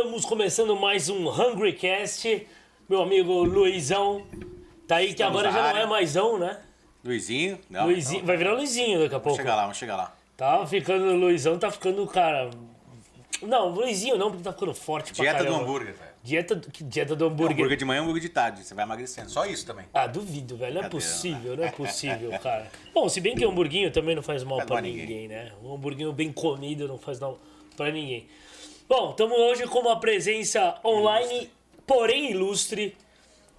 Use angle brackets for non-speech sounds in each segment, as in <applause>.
Estamos começando mais um Hungry Cast. Meu amigo Luizão tá aí, que Estamos agora já não é maisão, né? Luizinho? Não, Luizinho, não. vai virar Luizinho daqui a Vamos pouco. chegar lá, vamos chegar lá. Tá ficando, Luizão tá ficando, cara. Não, Luizinho não, porque tá ficando forte pra Dieta do hambúrguer, velho. Dieta, dieta do hambúrguer. Hambúrguer de manhã, hambúrguer de tarde. Você vai emagrecendo. Só isso também. Ah, duvido, velho. Não é Cadê, possível, não é possível, <laughs> cara. Bom, se bem que o hamburguinho também não faz mal Faz pra ninguém, ninguém. né? Um hamburguinho bem comido não faz mal pra ninguém. Bom, estamos hoje com uma presença online, porém ilustre.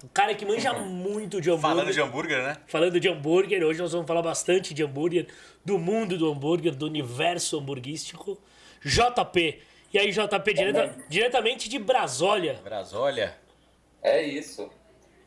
Um cara que manja muito de hambúrguer. Falando de hambúrguer, né? Falando de hambúrguer, hoje nós vamos falar bastante de hambúrguer, do mundo do hambúrguer, do universo hamburguístico. JP. E aí, JP, direta- diretamente de Brasólia. Brasólia. É isso.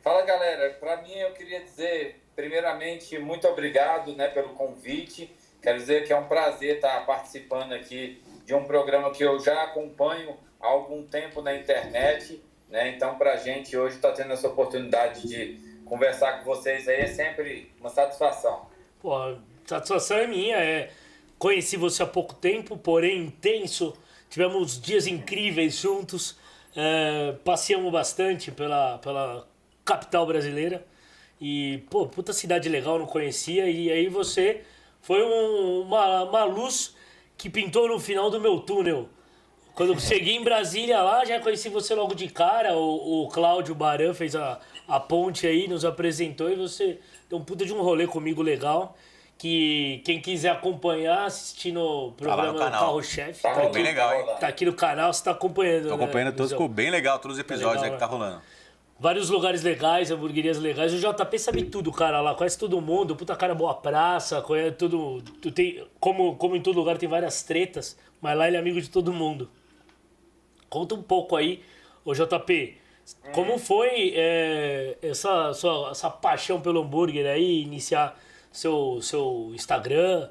Fala galera, para mim eu queria dizer, primeiramente, muito obrigado né, pelo convite. Quero dizer que é um prazer estar participando aqui de um programa que eu já acompanho há algum tempo na internet. Né? Então, para a gente hoje estar tendo essa oportunidade de conversar com vocês aí é sempre uma satisfação. Pô, satisfação é minha. É, conheci você há pouco tempo, porém intenso. Tivemos dias incríveis juntos. É, passeamos bastante pela, pela capital brasileira. E, pô, puta cidade legal, não conhecia. E aí você foi um- uma, uma luz que pintou no final do meu túnel. Quando eu cheguei em Brasília lá, já conheci você logo de cara. O, o Cláudio Baran fez a, a ponte aí, nos apresentou e você deu um puta de um rolê comigo legal. Que quem quiser acompanhar, assistindo o programa do canal. Carro-Chefe, Tá tá, aqui, bem legal, hein? rolando. tá aqui no canal, você tá acompanhando. Tô né, acompanhando todos, Luizão? ficou bem legal, todos os episódios legal, aí que tá né? rolando. Vários lugares legais, hamburguerias legais. O JP sabe tudo, cara, lá. Conhece todo mundo. Puta cara, boa praça. Conhece tudo. Tu tem, como, como em todo lugar tem várias tretas, mas lá ele é amigo de todo mundo. Conta um pouco aí, ô JP. Como foi é, essa, sua, essa paixão pelo hambúrguer aí? Iniciar seu, seu Instagram,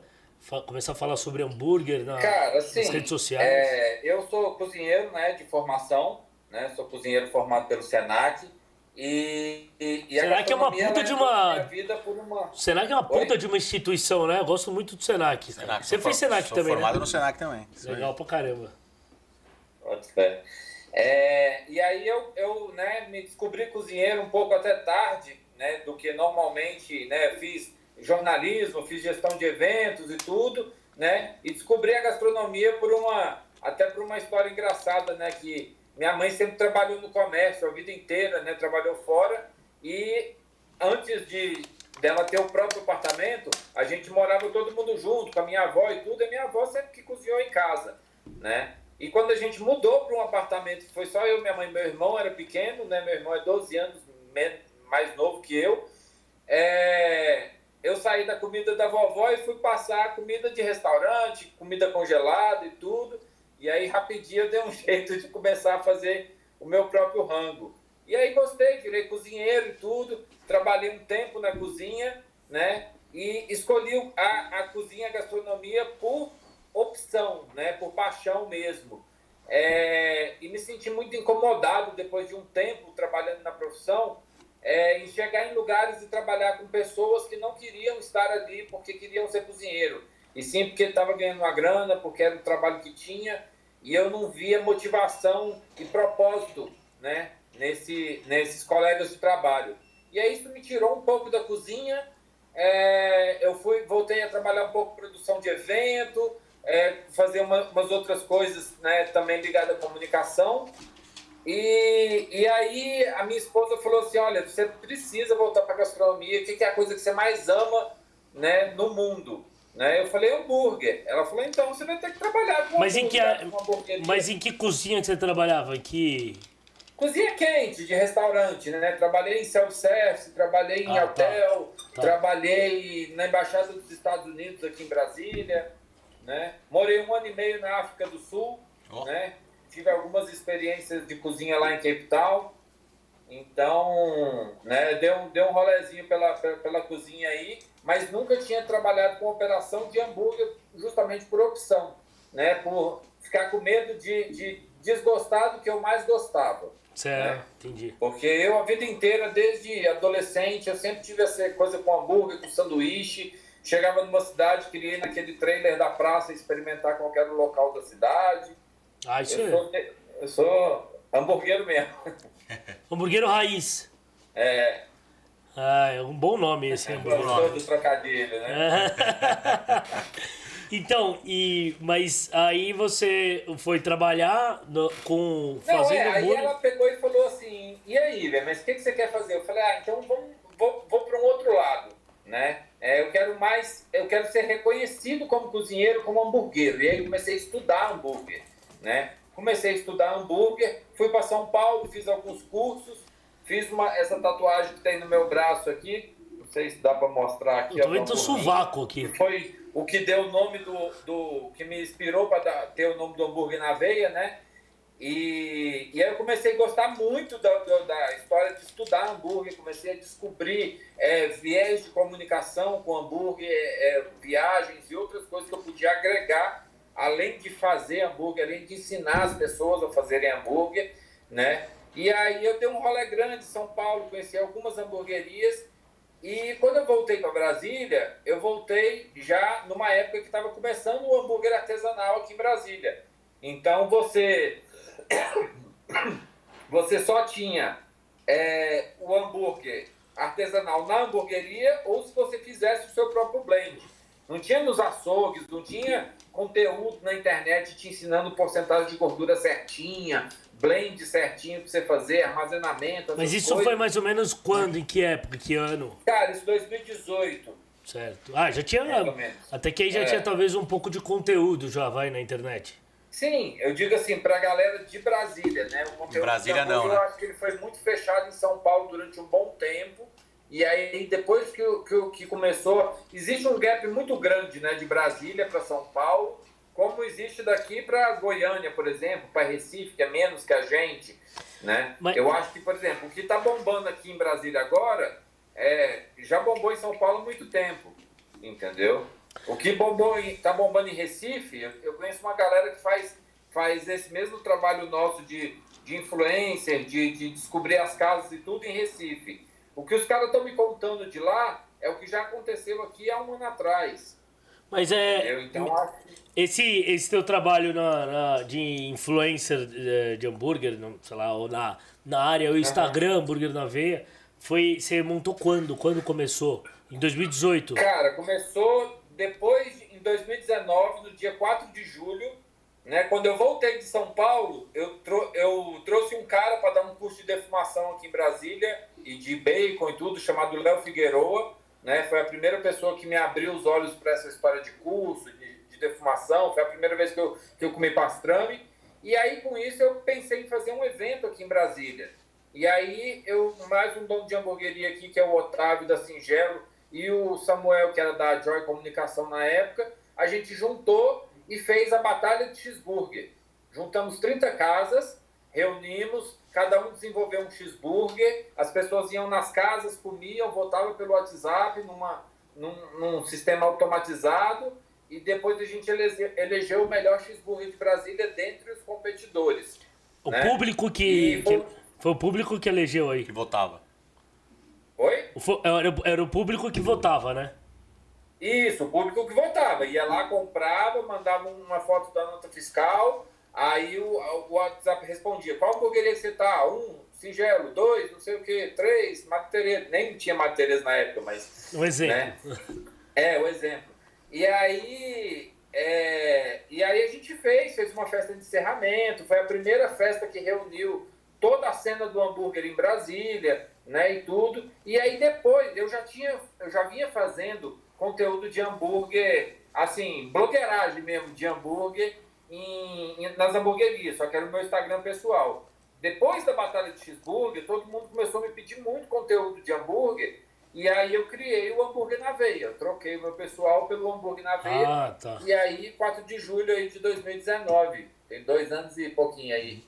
começar a falar sobre hambúrguer na, Cara, assim, nas redes sociais. é, eu sou cozinheiro né, de formação, né, sou cozinheiro formado pelo SENAC. E, e, e que é uma puta ela de uma- na minha vida por uma... Senac é uma Oi? puta de uma instituição, né? Eu gosto muito do Senac. Senac, Você fez for- Senac sou também, formado né? no Senac também. Legal pra caramba. Pode ser. É, e aí eu, eu né, me descobri cozinheiro um pouco até tarde, né, do que normalmente, né, fiz jornalismo, fiz gestão de eventos e tudo, né, e descobri a gastronomia por uma, até por uma história engraçada, né, que minha mãe sempre trabalhou no comércio a vida inteira, né, trabalhou fora e antes de dela ter o próprio apartamento, a gente morava todo mundo junto, com a minha avó e tudo, e minha avó sempre que cozinhou em casa, né? E quando a gente mudou para um apartamento, foi só eu, minha mãe meu irmão, era pequeno, né? Meu irmão é 12 anos mais novo que eu. É, Eu saí da comida da vovó e fui passar comida de restaurante, comida congelada e tudo. E aí, rapidinho, eu dei um <laughs> jeito de começar a fazer o meu próprio rango. E aí gostei, virei cozinheiro e tudo. Trabalhei um tempo na cozinha, né? E escolhi a, a cozinha, a gastronomia por opção, né? Por paixão mesmo. É, e me senti muito incomodado depois de um tempo trabalhando na profissão, é, em chegar em lugares e trabalhar com pessoas que não queriam estar ali porque queriam ser cozinheiro, e sim porque estava ganhando uma grana, porque era o trabalho que tinha, e eu não via motivação e propósito, né? Nesse, nesses colegas de trabalho. E aí isso me tirou um pouco da cozinha. é, eu fui, voltei a trabalhar um pouco produção de evento, é, fazer uma, umas outras coisas né, também ligadas à comunicação. E, e aí a minha esposa falou assim, olha, você precisa voltar para a gastronomia, o que, que é a coisa que você mais ama né, no mundo? Né? Eu falei hambúrguer. Ela falou, então você vai ter que trabalhar com Mas em que, hamburgueria. mas em que cozinha que você trabalhava? Em que... Cozinha quente, de restaurante, né? Trabalhei em self-service, trabalhei em Ah, tá. hotel, Tá. trabalhei na Embaixada dos Estados Unidos aqui em Brasília, né? Morei um ano e meio na África do Sul, Ó. né? Tive algumas experiências de cozinha lá em Cape Town. Então, né, deu, um- deu um rolezinho pela, pela, pela cozinha aí, mas nunca tinha trabalhado com operação de hambúrguer justamente por opção, né? Por ficar com medo de, de desgostar do que eu mais gostava. Certo, Né? entendi. Porque eu, a vida inteira, desde adolescente, eu sempre tive essa coisa com hambúrguer, com sanduíche. Chegava numa cidade, queria ir naquele trailer da praça experimentar qualquer local da cidade. Ah, isso Eu é... sou, eu sou hambúrguer mesmo. Hambúrguer raiz. É. Ah, é um bom nome esse é hambúrguer. Gostou do trocadilho, né? <laughs> então, e, mas aí você foi trabalhar no, com Não, fazendo é, aí ela pegou e falou assim, e aí, velho, mas o que, que você quer fazer? Eu falei, ah, então vamos, vou, vou para um outro lado, né? É, eu quero mais, eu quero ser reconhecido como cozinheiro, como hambúrguer. E aí comecei a estudar hambúrguer, né? Comecei a estudar hambúrguer, fui para São Paulo, fiz alguns cursos, fiz uma, essa tatuagem que tem no meu braço aqui, não sei se dá para mostrar aqui. Eu tô sovaco aqui. Foi o que deu o nome do, do que me inspirou para ter o nome do hambúrguer na veia, né? E, e aí eu comecei a gostar muito da, da, da história de estudar hambúrguer, comecei a descobrir é, viés de comunicação com hambúrguer, é, viagens e outras coisas que eu podia agregar, além de fazer hambúrguer, além de ensinar as pessoas a fazerem hambúrguer, né? E aí eu dei um rolê grande em São Paulo, conheci algumas hamburguerias e quando eu voltei para Brasília, eu voltei já numa época que estava começando o hambúrguer artesanal aqui em Brasília. Então você <coughs> você só tinha é, o hambúrguer artesanal na hamburgueria ou se você fizesse o seu próprio blend. Não tinha nos açougues, não tinha conteúdo na internet te ensinando porcentagem de gordura certinha, blend certinho para você fazer, armazenamento. Mas isso coisas. foi mais ou menos quando? Em que época? Que ano? Cara, isso 2018. Certo. Ah, já tinha. Até que aí já é. tinha talvez um pouco de conteúdo já, vai na internet. Sim, eu digo assim, para a galera de Brasília, né? O conteúdo de Brasília de não, eu né? acho que ele foi muito fechado em São Paulo durante um bom tempo. E aí, depois que, que, que começou, existe um gap muito grande, né? De Brasília para São Paulo, como existe daqui para Goiânia, por exemplo, para Recife, que é menos que a gente, né? Mas- Eu acho que, por exemplo, o que está bombando aqui em Brasília agora, é, já bombou em São Paulo há muito tempo, entendeu? O que bombou em, tá bombando em Recife, eu, eu conheço uma galera que faz, faz esse mesmo trabalho nosso de, de influencer, de, de descobrir as casas e tudo em Recife. O que os caras estão me contando de lá é o que já aconteceu aqui há um ano atrás. Mas é. Então, Esse, esse teu trabalho na, na- de influencer de, de hambúrguer, não- sei lá, ou na, na área, o Instagram, hambúrguer na veia, foi. Você montou quando? Quando começou? Em 2018. Cara, começou depois, em 2019, no dia 4 de julho, né? Quando eu voltei de São Paulo, eu, eu trouxe um cara para dar um curso de defumação aqui em Brasília, e de bacon e tudo, chamado Léo Figueroa, né? Foi a primeira pessoa que me abriu os olhos para essa história de curso, de, de defumação, foi a primeira vez que eu, que eu comi pastrame. E aí, com isso, eu pensei em fazer um evento aqui em Brasília. E aí, eu, mais um dono de hamburgueria aqui, que é o Otávio da Singelo, e o Samuel, que era da Joy Comunicação na época, a gente juntou e fez a Batalha de Cheeseburger. Juntamos 30 casas, reunimos, cada um desenvolveu um cheeseburger, as pessoas iam nas casas, comiam, votavam pelo WhatsApp, numa, num, num sistema automatizado, e depois a gente elege, elegeu o melhor cheeseburger de Brasília dentre os competidores. O né? público que, foi- que- Foi o público que elegeu aí. Que votava. Oi? O fo- Era, era o público que votava, né? Isso, o público que votava. Ia lá, comprava, mandava uma foto da nota fiscal, aí o, o WhatsApp respondia. Qual hamburgueria você tá? Um, singelo, dois, não sei o quê, três, Matereza. Nem tinha Matereza na época, mas... Um exemplo. Né? É, o exemplo. E aí, é, e aí a gente fez, fez uma festa de encerramento, foi a primeira festa que reuniu toda a cena do hambúrguer em Brasília, né, e tudo. E aí depois, eu já tinha, eu já vinha fazendo conteúdo de hambúrguer, assim, blogueiragem mesmo de hambúrguer em, em- nas hamburguerias, só que era o meu Instagram pessoal. Depois da Batalha de Cheeseburger, todo mundo começou a me pedir muito conteúdo de hambúrguer, e aí eu criei o hambúrguer na veia. Eu troquei o meu pessoal pelo hambúrguer na veia. Ah, tá. E aí, 4 de julho aí de 2019. Tem dois anos e pouquinho aí.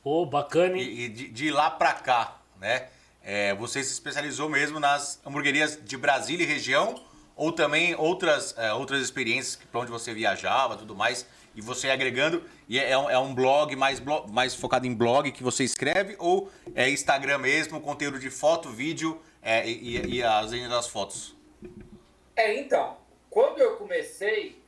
Pô, bacana, hein? E, e de, de lá pra cá, né? é, você se especializou mesmo nas hamburguerias de Brasília e região, ou também outras, é, outras experiências para onde você viajava tudo mais, e você agregando. E é, um, é um blog mais, blo- mais focado em blog que você escreve, ou é Instagram mesmo, conteúdo de foto, vídeo é, e, e- as linhas das fotos? É, então, quando eu comecei,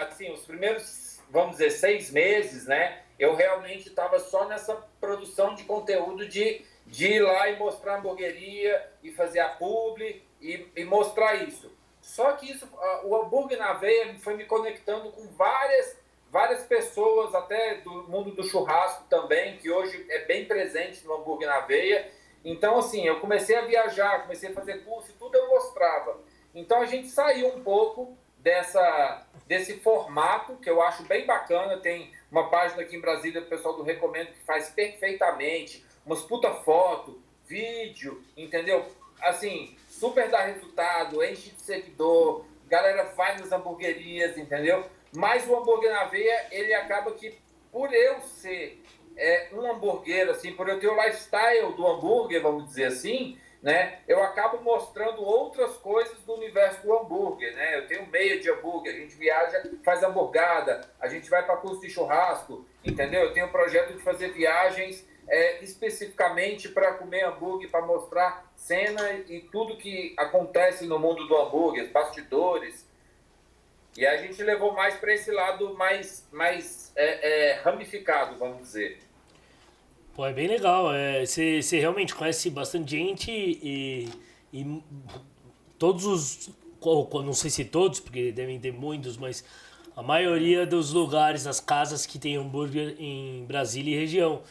assim, os primeiros, vamos dizer, seis meses, né? eu realmente estava só nessa produção de conteúdo de, de ir lá e mostrar a hamburgueria e fazer a publi e, e mostrar isso. Só que isso, o hambúrguer na veia foi me conectando com várias, várias pessoas, até do mundo do churrasco também, que hoje é bem presente no hambúrguer na veia. Então, assim, eu comecei a viajar, comecei a fazer curso, tudo eu mostrava. Então, a gente saiu um pouco dessa, desse formato, que eu acho bem bacana. Tem uma página aqui em Brasília, o pessoal do Recomendo, que faz perfeitamente, umas puta foto, vídeo, entendeu? Assim, super dá resultado, enche de seguidor, galera vai nas hamburguerias, entendeu? Mas o hambúrguer na veia, ele acaba que, por eu ser é, um hambúrguer, assim, por eu ter o lifestyle do hambúrguer, vamos dizer assim, né? Eu acabo mostrando outras coisas do universo do hambúrguer, né? Eu tenho meia de hambúrguer, a gente viaja, faz hamburgada, a gente vai para curso de churrasco, entendeu? Eu tenho um projeto de fazer viagens é, especificamente para comer hambúrguer, para mostrar cena e tudo que acontece no mundo do hambúrguer, bastidores. E a gente levou mais para esse lado mais, mais é, é, ramificado, vamos dizer. Pô, é bem legal. Você é, realmente conhece bastante gente e, e todos os. Não sei se todos, porque devem ter muitos, mas a maioria dos lugares, as casas que tem hambúrguer em Brasília e região.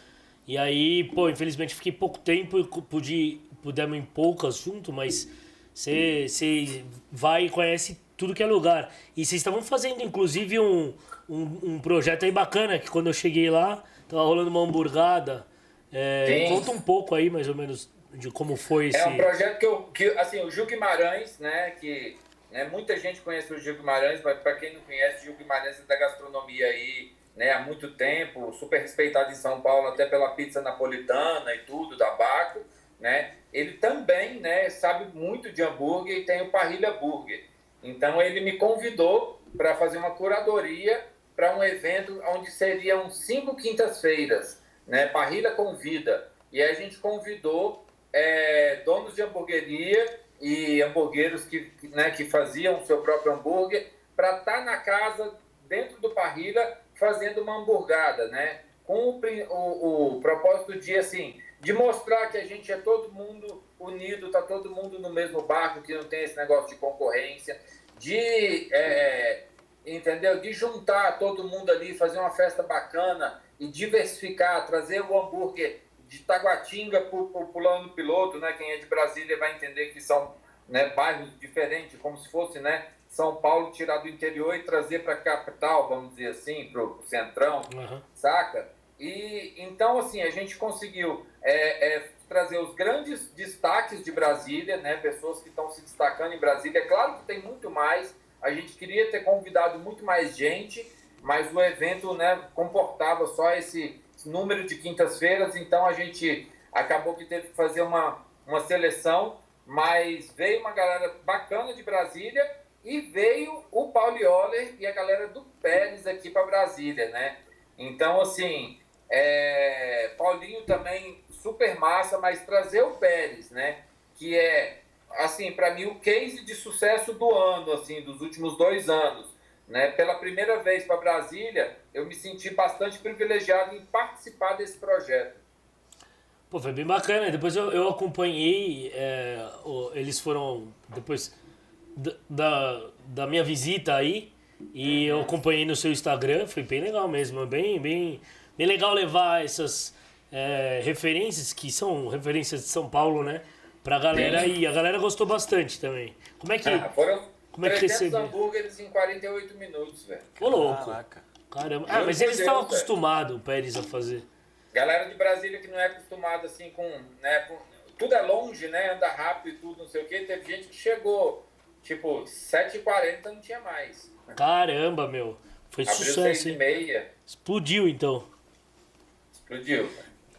E aí, pô, infelizmente fiquei pouco tempo e pude, pudemos em poucas junto, mas você vai e conhece tudo que é lugar. E vocês estavam fazendo, inclusive, um, um, um, projeto aí bacana, que quando eu cheguei lá, tava rolando uma hamburgada. É, conta um pouco aí, mais ou menos, de como foi esse... É um projeto que, eu, que assim, o Gil Guimarães, né, que né, muita gente conhece o Gil Guimarães, mas para quem não conhece, o Gil Guimarães é da gastronomia aí, né, há muito tempo, super respeitado em São Paulo até pela pizza napolitana e tudo, da Baco, né? Ele também, né, sabe muito de hambúrguer e tem o Parrilha Burger. Então ele me convidou para fazer uma curadoria para um evento onde seriam cinco quintas-feiras, né? Parrilha convida. E a gente convidou é, donos de hamburgueria e hamburgueiros que, né, que faziam o seu próprio hambúrguer para estar tá na casa, dentro do Parrilha, fazendo uma hamburgada, né? Com o, o, propósito de, assim, de mostrar que a gente é todo mundo unido, tá todo mundo no mesmo barco, que não tem esse negócio de concorrência, de, é, entendeu? De juntar todo mundo ali, fazer uma festa bacana e diversificar, trazer o hambúrguer de Taguatinga para o Plano Piloto, né? Quem é de Brasília vai entender que são né, bairros diferentes, como se fosse, né? São Paulo tirar do interior e trazer para a capital, vamos dizer assim, para o centrão, uhum. saca? E então, assim, a gente conseguiu é, é, trazer os grandes destaques de Brasília, né? Pessoas que estão se destacando em Brasília. É claro que tem muito mais. A gente queria ter convidado muito mais gente, mas o evento, né, comportava só esse número de quintas-feiras. Então a gente acabou que teve que fazer uma, uma seleção, mas veio uma galera bacana de Brasília e veio o Paulioli e a galera do Pérez aqui para Brasília, né? Então, assim, é... Paulinho também super massa, mas trazer o Pérez, né? Que é, assim, para mim o case de sucesso do ano, assim, dos últimos dois anos. Né? Pela primeira vez para Brasília, eu me senti bastante privilegiado em participar desse projeto. Pô, foi bem bacana. Depois eu, eu acompanhei, é, eles foram depois da, da minha visita aí e eu acompanhei no seu Instagram, foi bem legal mesmo, bem, bem, bem legal levar essas é, referências que são referências de São Paulo, né, pra galera e a galera gostou bastante também. Como é que ah, foram como é que recebeu? hambúrgueres em 48 minutos, velho. Ô louco. Caraca. Caramba. Ah, mas eles estavam acostumados, o Pérez, a fazer. Galera de Brasília que não é acostumada assim com, né, com, tudo é longe, né, anda rápido e tudo, não sei o quê. Teve gente que chegou Tipo, 7h40 não tinha mais. Caramba, meu. Foi Abriu sucesso, hein? meia. Explodiu, então. Explodiu.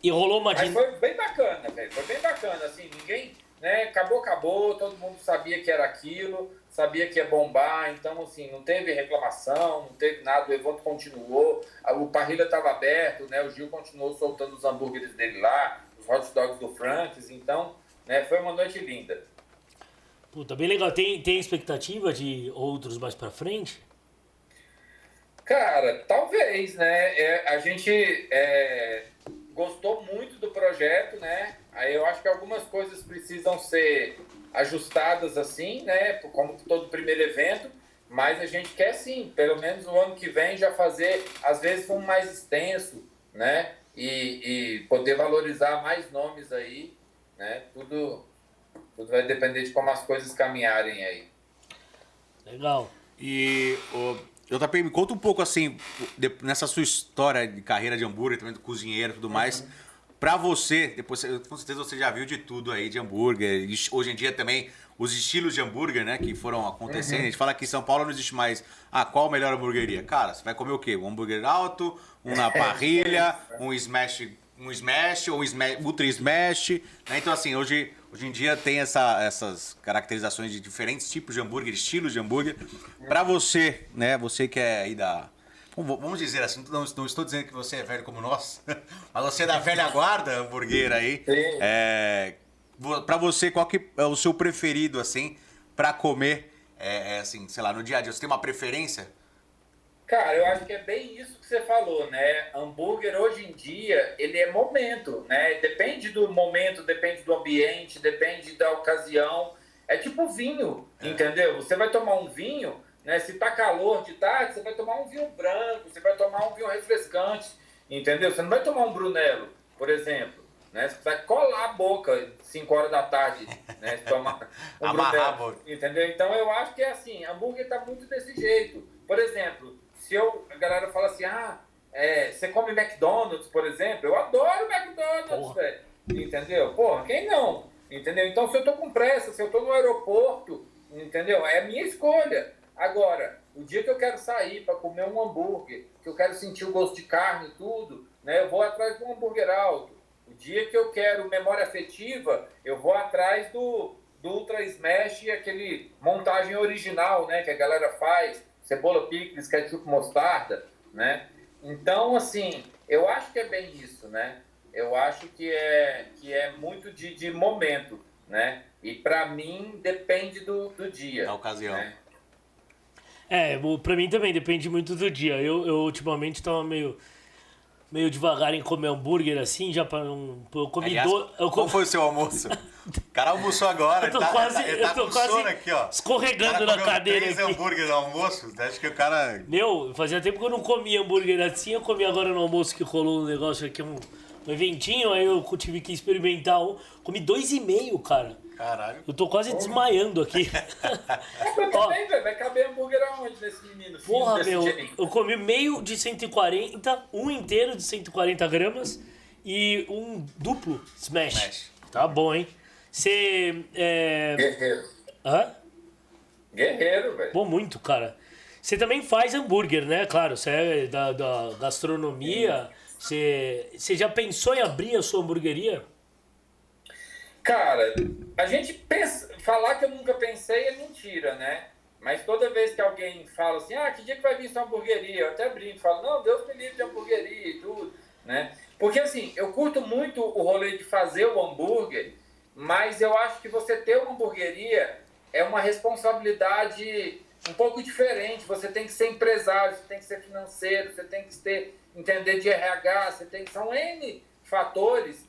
E rolou uma... Mas foi bem bacana, velho. Foi bem bacana, assim, ninguém... Né, acabou, acabou, todo mundo sabia que era aquilo, sabia que ia bombar, então, assim, não teve reclamação, não teve nada, o evento continuou, o parrilha estava aberto, né, o Gil continuou soltando os hambúrgueres dele lá, os hot dogs do Franks, então, né, foi uma noite linda. Puta, bem legal. Tem, tem expectativa de outros mais pra frente? Cara, talvez, né? É, a gente é, gostou muito do projeto, né? Aí eu acho que algumas coisas precisam ser ajustadas assim, né? Como todo primeiro evento, mas a gente quer sim, pelo menos no ano que vem já fazer, às vezes um mais extenso, né? E, e poder valorizar mais nomes aí, né? Tudo, tudo vai depender de como as coisas caminharem aí. Legal. E o JP, me conta um pouco assim, nessa sua história de carreira de hambúrguer, também do cozinheiro e tudo mais. Uhum. Pra você, depois com certeza você já viu de tudo aí de hambúrguer. Hoje em dia também os estilos de hambúrguer, né, que foram acontecendo. Uhum. A gente fala que em São Paulo não existe mais. Ah, qual a melhor hambúrgueria? Cara, você vai comer o quê? Um hambúrguer alto, um na <laughs> parrilha, um smash, um smash ou um smash, ultra smash. Né? Então, assim, hoje, hoje em dia tem essa, essas caracterizações de diferentes tipos de hambúrguer, estilos de hambúrguer. Para você, né, você que é aí da vamos dizer assim, não, não, estou dizendo que você é velho como nós, <laughs> mas você é da velha guarda hamburguera aí. É, para você, qual que é o seu preferido, assim, para comer, é, é, assim, sei lá, no dia a dia? Você tem uma preferência? Cara, eu acho que é bem isso que você falou, né? Hambúrguer hoje em dia, ele é momento, né? Depende do momento, depende do ambiente, depende da ocasião. É tipo vinho, é. entendeu? Você vai tomar um vinho, né? Se tá calor de tarde, você vai tomar um vinho branco, você vai tomar um vinho refrescante, entendeu? Você não vai tomar um Brunello, por exemplo. Né? Você vai colar a boca 5 horas da tarde, né? Tomar <laughs> um Amarrar a boca. Entendeu? Então eu acho que é assim, hambúrguer tá muito desse jeito. Por exemplo, se eu, a galera fala assim, ah, é, você come McDonald's, por exemplo, eu adoro McDonald's, velho. Entendeu? Porra, quem não? Entendeu? Então se eu tô com pressa, se eu tô no aeroporto, entendeu? É a minha escolha. Agora, o dia que eu quero sair para comer um hambúrguer, que eu quero sentir o gosto de carne e tudo, né, eu vou atrás de um hambúrguer alto. O dia que eu quero memória afetiva, eu vou atrás do, do Ultra Smash, aquele montagem original, né, que a galera faz, cebola picles, ketchup mostarda, né? Então, assim, eu acho que é bem isso, né? Eu acho que é, que é muito de, de momento, né? E para mim depende do, do dia. Da ocasião. Né? É, pra mim também depende muito do dia. Eu, eu ultimamente tava meio meio devagar em comer hambúrguer assim, já para um. Eu comi Aliás, do... eu Qual foi o seu almoço? <laughs> O cara almoçou agora, eu tô tá, quase, ele tá, ele tá eu tô quase aqui, ó. escorregando na cadeira. Três aqui. hambúrguer no almoço, acho que o cara. Meu, fazia tempo que eu não comia hambúrguer assim, eu comi agora no almoço que rolou um negócio aqui, um, um eventinho, aí eu tive que experimentar um. Comi dois e meio, cara. Caralho. Eu tô quase desmaiando aqui. eu também, velho. Vai caber hambúrguer aonde nesse menino? Porra, meu. Eu comi meio de 140, um inteiro de 140 gramas e um duplo smash. smash. Tá bom, hein? Você. É... Guerreiro. Hã? Guerreiro, velho. Bom, muito, cara. Você também faz hambúrguer, né? Claro, você é da, da gastronomia. Você, você já pensou em abrir a sua hamburgueria? Cara, a gente pensa. Falar que eu nunca pensei é mentira, né? Mas toda vez que alguém fala assim, ah, que dia que vai vir sua hamburgueria? Eu até brinco, falo, não, Deus me livre de hamburgueria e tudo, né? Porque assim, eu curto muito o rolê de fazer o hambúrguer, mas eu acho que você ter uma hamburgueria é uma responsabilidade um pouco diferente. Você tem que ser empresário, você tem que ser financeiro, você tem que ter, entender de RH, você tem que. São N fatores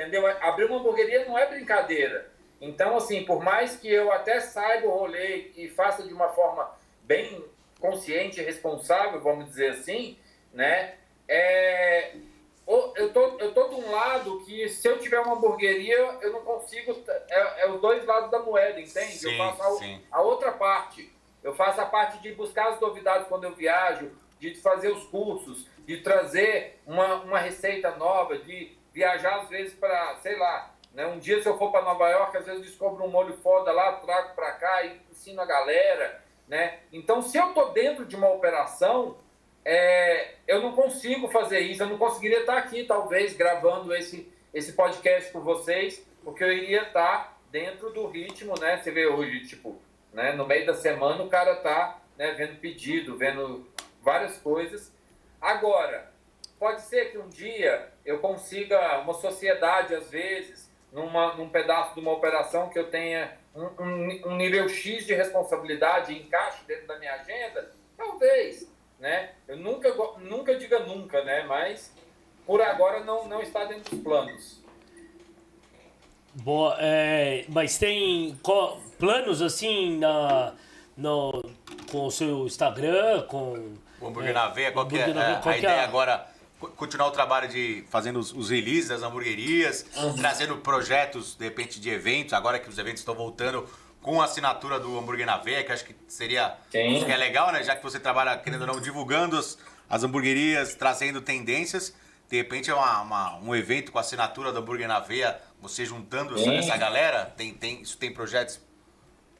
Entendeu? Abrir uma hamburgueria não é brincadeira. Então, assim, por mais que eu até saiba o rolê e faça de uma forma bem consciente e responsável, vamos dizer assim, né? É, eu tô, eu tô de um lado que se eu tiver uma hamburgueria, eu não consigo. É, é os dois lados da moeda, entende? Sim, eu faço a, a, outra parte. Eu faço a parte de buscar as novidades quando eu viajo, de fazer os cursos, de trazer uma, uma receita nova, de viajar às vezes para, sei lá, né? um dia se eu for para Nova York, às vezes descubro um molho foda lá, trago para cá e ensino a galera, né? Então, se eu tô dentro de uma operação, é, eu não consigo fazer isso, eu não conseguiria estar aqui, talvez, gravando esse, esse podcast com vocês, porque eu iria estar dentro do ritmo, né? Você vê hoje, tipo, né? no meio da semana o cara tá né, vendo pedido, vendo várias coisas. Agora, pode ser que um dia eu consiga uma sociedade, às vezes, numa, num pedaço de uma operação que eu tenha um, um, um nível X de responsabilidade e encaixe dentro da minha agenda? Talvez. né? Eu nunca, nunca diga nunca, né? Mas por agora não, não está dentro dos planos. Boa, é, mas tem planos assim na, no, com o seu Instagram, com. O hambúrguer é, na veia, qual que é, a, a é ideia agora? Continuar o trabalho de fazendo os, os releases das hamburguerias, uhum. trazendo projetos, de repente, de eventos, agora que os eventos estão voltando com a assinatura do hambúrguer na veia, que acho que seria que é legal, né? Já que você trabalha, querendo ou não, divulgando as, as hamburguerias, trazendo tendências. De repente é uma, uma, um evento com a assinatura do hambúrguer na veia, você juntando Sim. essa galera, tem, tem, isso tem projetos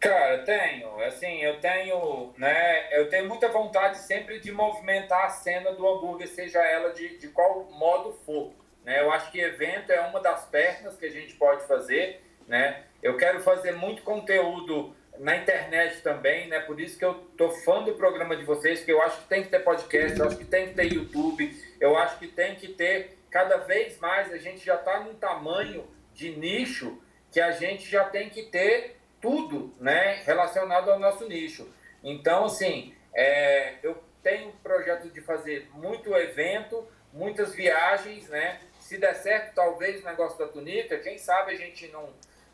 Cara, tenho. Assim, eu tenho, né? Eu tenho muita vontade sempre de movimentar a cena do hambúrguer, seja ela de, de qual modo for. Né? Eu acho que evento é uma das pernas que a gente pode fazer, né? Eu quero fazer muito conteúdo na internet também, né? Por isso que eu tô fã do programa de vocês, que eu acho que tem que ter podcast, eu acho que tem que ter YouTube, eu acho que tem que ter cada vez mais a gente já está num tamanho de nicho que a gente já tem que ter tudo né, relacionado ao nosso nicho. Então, assim, é, eu tenho um projeto de fazer muito evento, muitas viagens, né? Se der certo, talvez o negócio da tunica, quem sabe a gente não,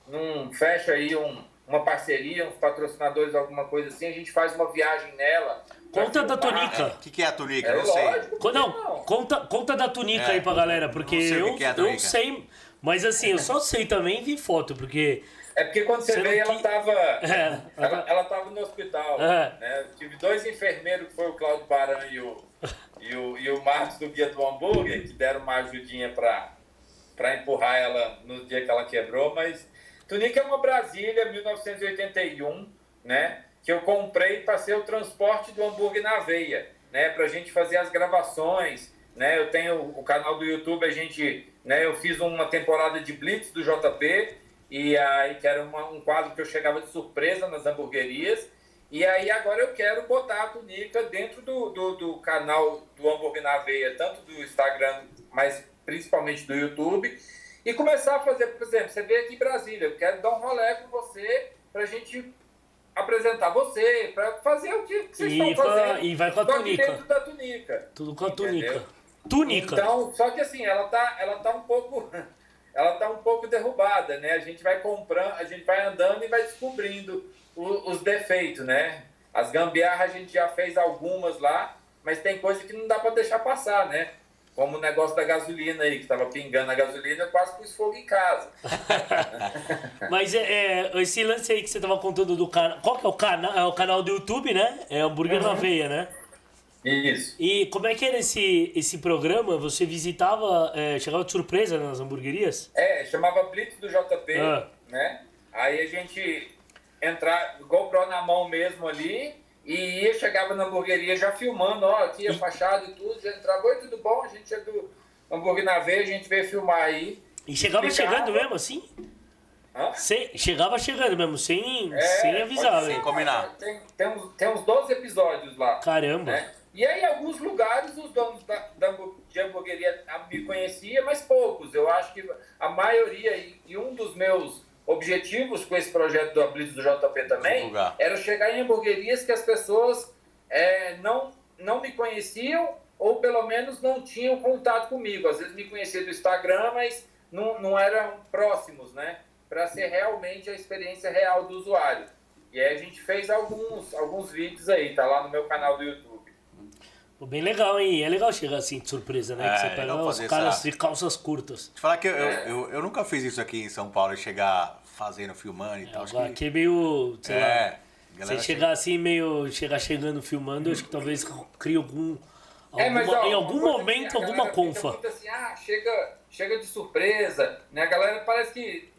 não fecha aí um, uma parceria, uns patrocinadores, alguma coisa assim, a gente faz uma viagem nela. Conta da tunica. O que, que é a tunica? É, eu sei. Lógico, não, não, Conta, conta da tunica é, aí pra galera, porque eu, é eu sei, mas assim, eu só sei também vi foto, porque é porque quando você, você veio, ela estava <laughs> é, ela, ela tava no hospital. É. Né? Tive dois enfermeiros, que foi o Cláudio Baran e o, <laughs> e o, e o Marcos do Guia do Hambúrguer, que deram uma ajudinha para empurrar ela no dia que ela quebrou. Mas Tunica é uma Brasília, 1981, né? que eu comprei para ser o transporte do hambúrguer na veia, né? para a gente fazer as gravações. Né? Eu tenho o canal do YouTube, a gente, né? eu fiz uma temporada de Blitz do JP e aí que era uma, um quadro que eu chegava de surpresa nas hamburguerias. E aí agora eu quero botar a tunica dentro do, do, do canal do Hambúrguer na Veia, tanto do Instagram, mas principalmente do YouTube, e começar a fazer, por exemplo, você veio aqui em Brasília, eu quero dar um rolê com você para a gente apresentar você, para fazer o que vocês e estão fazendo. E vai com a tunica. dentro da tunica. Tudo com a entendeu? tunica. Túnica. Então, só que assim, ela tá, ela tá um pouco ela está um pouco derrubada, né? A gente vai comprando, a gente vai andando e vai descobrindo o, os defeitos, né? As gambiarras a gente já fez algumas lá, mas tem coisa que não dá para deixar passar, né? Como o negócio da gasolina aí, que estava pingando a gasolina, eu quase pus fogo em casa. <laughs> mas é, é, esse lance aí que você estava contando do canal. Qual que é o canal? É o canal do YouTube, né? É Hambúrguer uhum. na Veia, né? Isso. E como é que era esse, esse programa? Você visitava, é, chegava de surpresa nas hamburguerias? É, chamava Blitz do JP, ah. né? Aí a gente entrava, GoPro na mão mesmo ali, e ia, chegava na hamburgueria já filmando, ó, aqui a fachada e tudo, já entrava, oi, tudo bom? A gente é do hambúrguer na veia, a gente veio filmar aí. E chegava chegando mesmo assim? Hã? Sem, chegava chegando mesmo, sem, é, sem avisar, Sem combinar. Tem, tem, uns, tem uns 12 episódios lá. Caramba. Né? E aí, em alguns lugares, os donos da, da, de hamburgueria me conheciam, mas poucos. Eu acho que a maioria, e, e um dos meus objetivos com esse projeto do Blitz do JP também, era chegar em hamburguerias que as pessoas é, não, não me conheciam ou pelo menos não tinham contato comigo. Às vezes me conheciam do Instagram, mas não, não eram próximos, né? Para ser realmente a experiência real do usuário. E aí a gente fez alguns, alguns vídeos aí, tá lá no meu canal do YouTube. Bem legal, hein? É legal chegar assim de surpresa, né? É, que você pega os caras essa... de calças curtas. Te falar que eu, eu, eu, eu, nunca fiz isso aqui em São Paulo, chegar fazendo, filmando e é, tal. Acho aqui que... é meio, sei é, lá, você chegar assim meio, chegar chegando filmando, eu acho que talvez crie algum... É, alguma, mas, ó, em algum momento, alguma confa. Assim, ah, chega, chega de surpresa, né? A galera parece que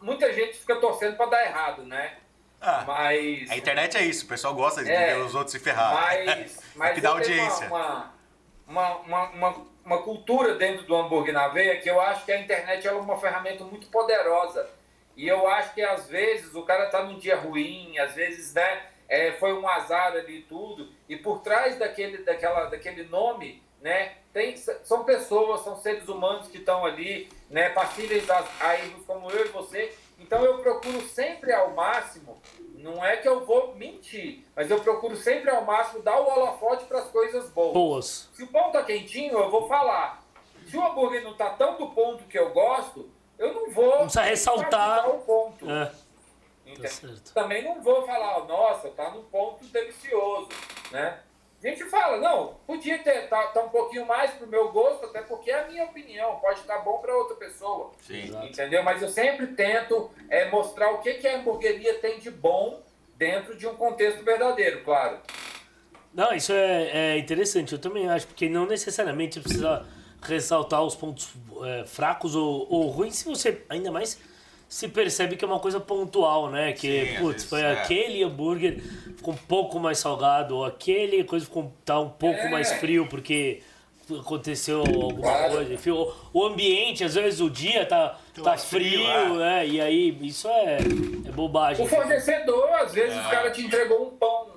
muita gente fica torcendo para dar errado, né? Ah, mas. A internet é isso, o pessoal gosta de é, ver os outros se ferrar. Mas, <laughs> mas que dá audiência. Uma, uma, uma, uma, uma, cultura dentro do hambúrguer na veia que eu acho que a internet é uma ferramenta muito poderosa. E eu acho que às vezes o cara tá num dia ruim, às vezes, né? É, foi um azar ali e tudo. E por trás daquele, daquela, daquele nome, né? Tem, são pessoas, são seres humanos que estão ali, né? Passíveis a, a erros como eu e você então eu procuro sempre ao máximo não é que eu vou mentir, mas eu procuro sempre ao máximo dar o holofote para as coisas boas. Boas. Se o pão tá quentinho, eu vou falar. Se o hambúrguer não tá tão do ponto que eu gosto, eu não vou. Não precisa ressaltar. O ponto. É. Tá Também não vou falar, nossa, tá no ponto delicioso, né? A gente fala, não, podia ter, tá, tá um pouquinho mais pro meu gosto, até porque é a minha opinião, pode estar bom para outra pessoa. Sim. Entendeu? Mas eu sempre tento é, mostrar o que, que a hamburgueria tem de bom dentro de um contexto verdadeiro, claro. Não, isso é, é interessante, eu também acho, porque não necessariamente precisa ressaltar os pontos é, fracos ou, ou ruins, se você, ainda mais se percebe que é uma coisa pontual, né? Que, Sim, putz, foi é. aquele hambúrguer ficou um pouco mais salgado, ou aquele coisa ficou tá um pouco é. mais frio porque aconteceu alguma claro. coisa. Enfim, o, o, ambiente, às vezes o dia tá, tá frio, frio é. né? E aí, isso é, é bobagem. O fornecedor, às vezes, é. o cara te entregou um pão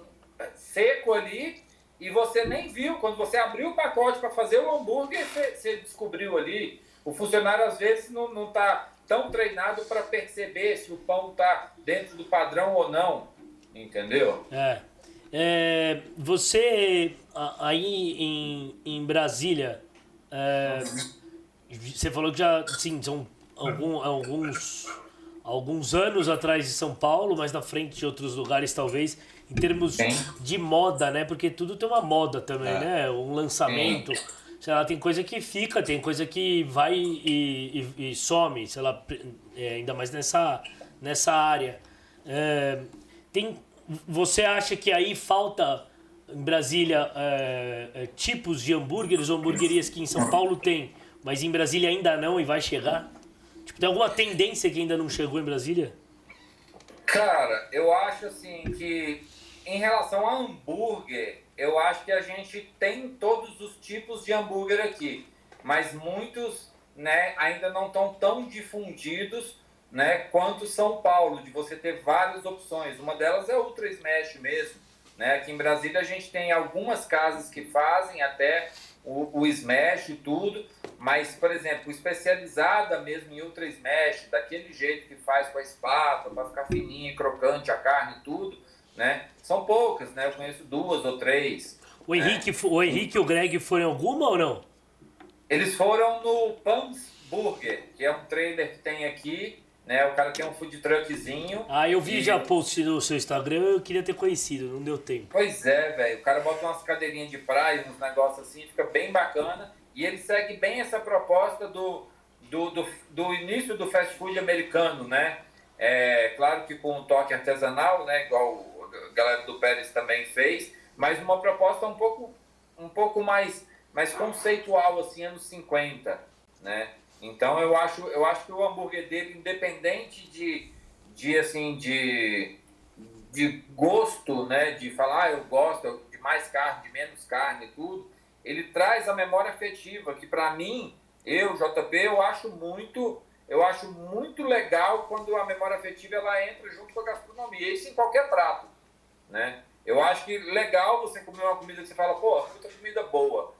seco ali e você nem viu. Quando você abriu o pacote para fazer o hambúrguer, você, você descobriu ali. O funcionário, às vezes, não, não tá tão treinado para perceber se o pão está dentro do padrão ou não. Entendeu? É. é você aí em, em Brasília, é, você falou que já sim, são algum, alguns, alguns anos atrás de São Paulo, mas na frente de outros lugares talvez, em termos sim. de moda, né? Porque tudo tem uma moda também, é. né? Um lançamento. Sim sei lá, tem coisa que fica, tem coisa que vai e, e, e some, sei lá, é, ainda mais nessa, nessa área. É, tem, você acha que aí falta em Brasília é, é, tipos de hambúrgueres ou hamburguerias que em São Paulo tem, mas em Brasília ainda não e vai chegar? Tipo, tem alguma tendência que ainda não chegou em Brasília? Cara, eu acho assim que em relação a hambúrguer, eu acho que a gente tem todos os tipos de hambúrguer aqui, mas muitos né, ainda não estão tão difundidos né, quanto São Paulo, de você ter várias opções. Uma delas é o Ultra Smash mesmo. Né? Aqui em Brasília a gente tem algumas casas que fazem até o, o Smash e tudo, mas, por exemplo, especializada mesmo em Ultra Smash, daquele jeito que faz com a espátula, para ficar fininha, crocante a carne e tudo, né? São poucas, né? Eu conheço duas ou três. O Henrique, né? o Henrique e o Greg foram em alguma ou não? Eles foram no Pams Burger, que é um trailer que tem aqui, né? O cara tem um food truckzinho. Ah, eu vi e... já post no seu Instagram, eu queria ter conhecido, não deu tempo. Pois é, velho. O cara bota umas cadeirinhas de praia, uns negócios assim, fica bem bacana. E ele segue bem essa proposta do, do, do, do início do fast food americano, né? É, claro que com um toque artesanal, né? Igual galera do Pérez também fez, mas uma proposta um pouco, um pouco mais, mais conceitual, assim, anos 50, né? Então eu acho, eu acho que o hambúrguer dele, independente de, de assim, de, de gosto, né? De falar, ah, eu gosto de mais carne, de menos carne e tudo, ele traz a memória afetiva, que para mim, eu, JP, eu acho muito eu acho muito legal quando a memória afetiva ela entra junto com a gastronomia, isso em qualquer prato né? Eu acho que legal você comer uma comida que você fala, pô, muita comida boa.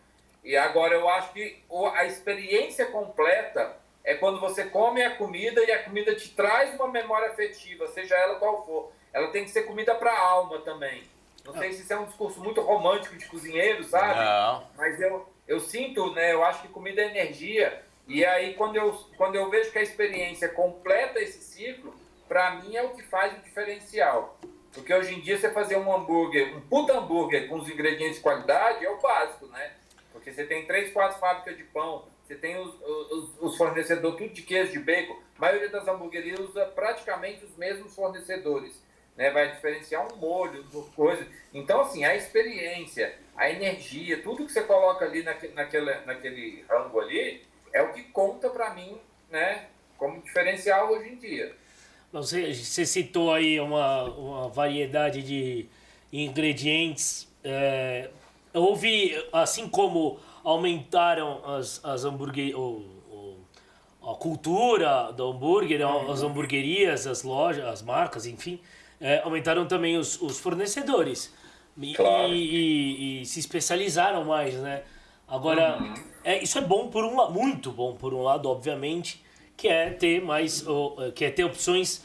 E agora eu acho que a experiência completa é quando você come a comida e a comida te traz uma memória afetiva, seja ela qual for. Ela tem que ser comida para a alma também. Não sei se isso é um discurso muito romântico de cozinheiro, sabe? Não. Mas eu, eu sinto, né? Eu acho que comida é energia. E aí, quando eu, quando eu vejo que a experiência completa esse ciclo, para mim é o que faz o diferencial. Porque hoje em dia você fazer um hambúrguer, um puta hambúrguer com os ingredientes de qualidade é o básico, né? Porque você tem três, quatro fábricas de pão, você tem os, os, os fornecedores tudo de queijo, de bacon. A maioria das hamburguerias usa praticamente os mesmos fornecedores. Né? Vai diferenciar um molho, coisa. Então, assim, a experiência, a energia, tudo que você coloca ali naquele, naquele, naquele rango ali, é o que conta para mim, né? Como diferencial hoje em dia. Você, você citou aí uma, uma variedade de ingredientes. É, houve, assim como aumentaram as, as hambúrguer, o, o, a cultura do hambúrguer, as hamburguerias, as lojas, as marcas, enfim, é, aumentaram também os, os fornecedores. E, claro. e, e, e, se especializaram mais, né? Agora, uhum. é, isso é bom por um lado, muito bom por um lado, obviamente, que é ter mais, ou, que é ter opções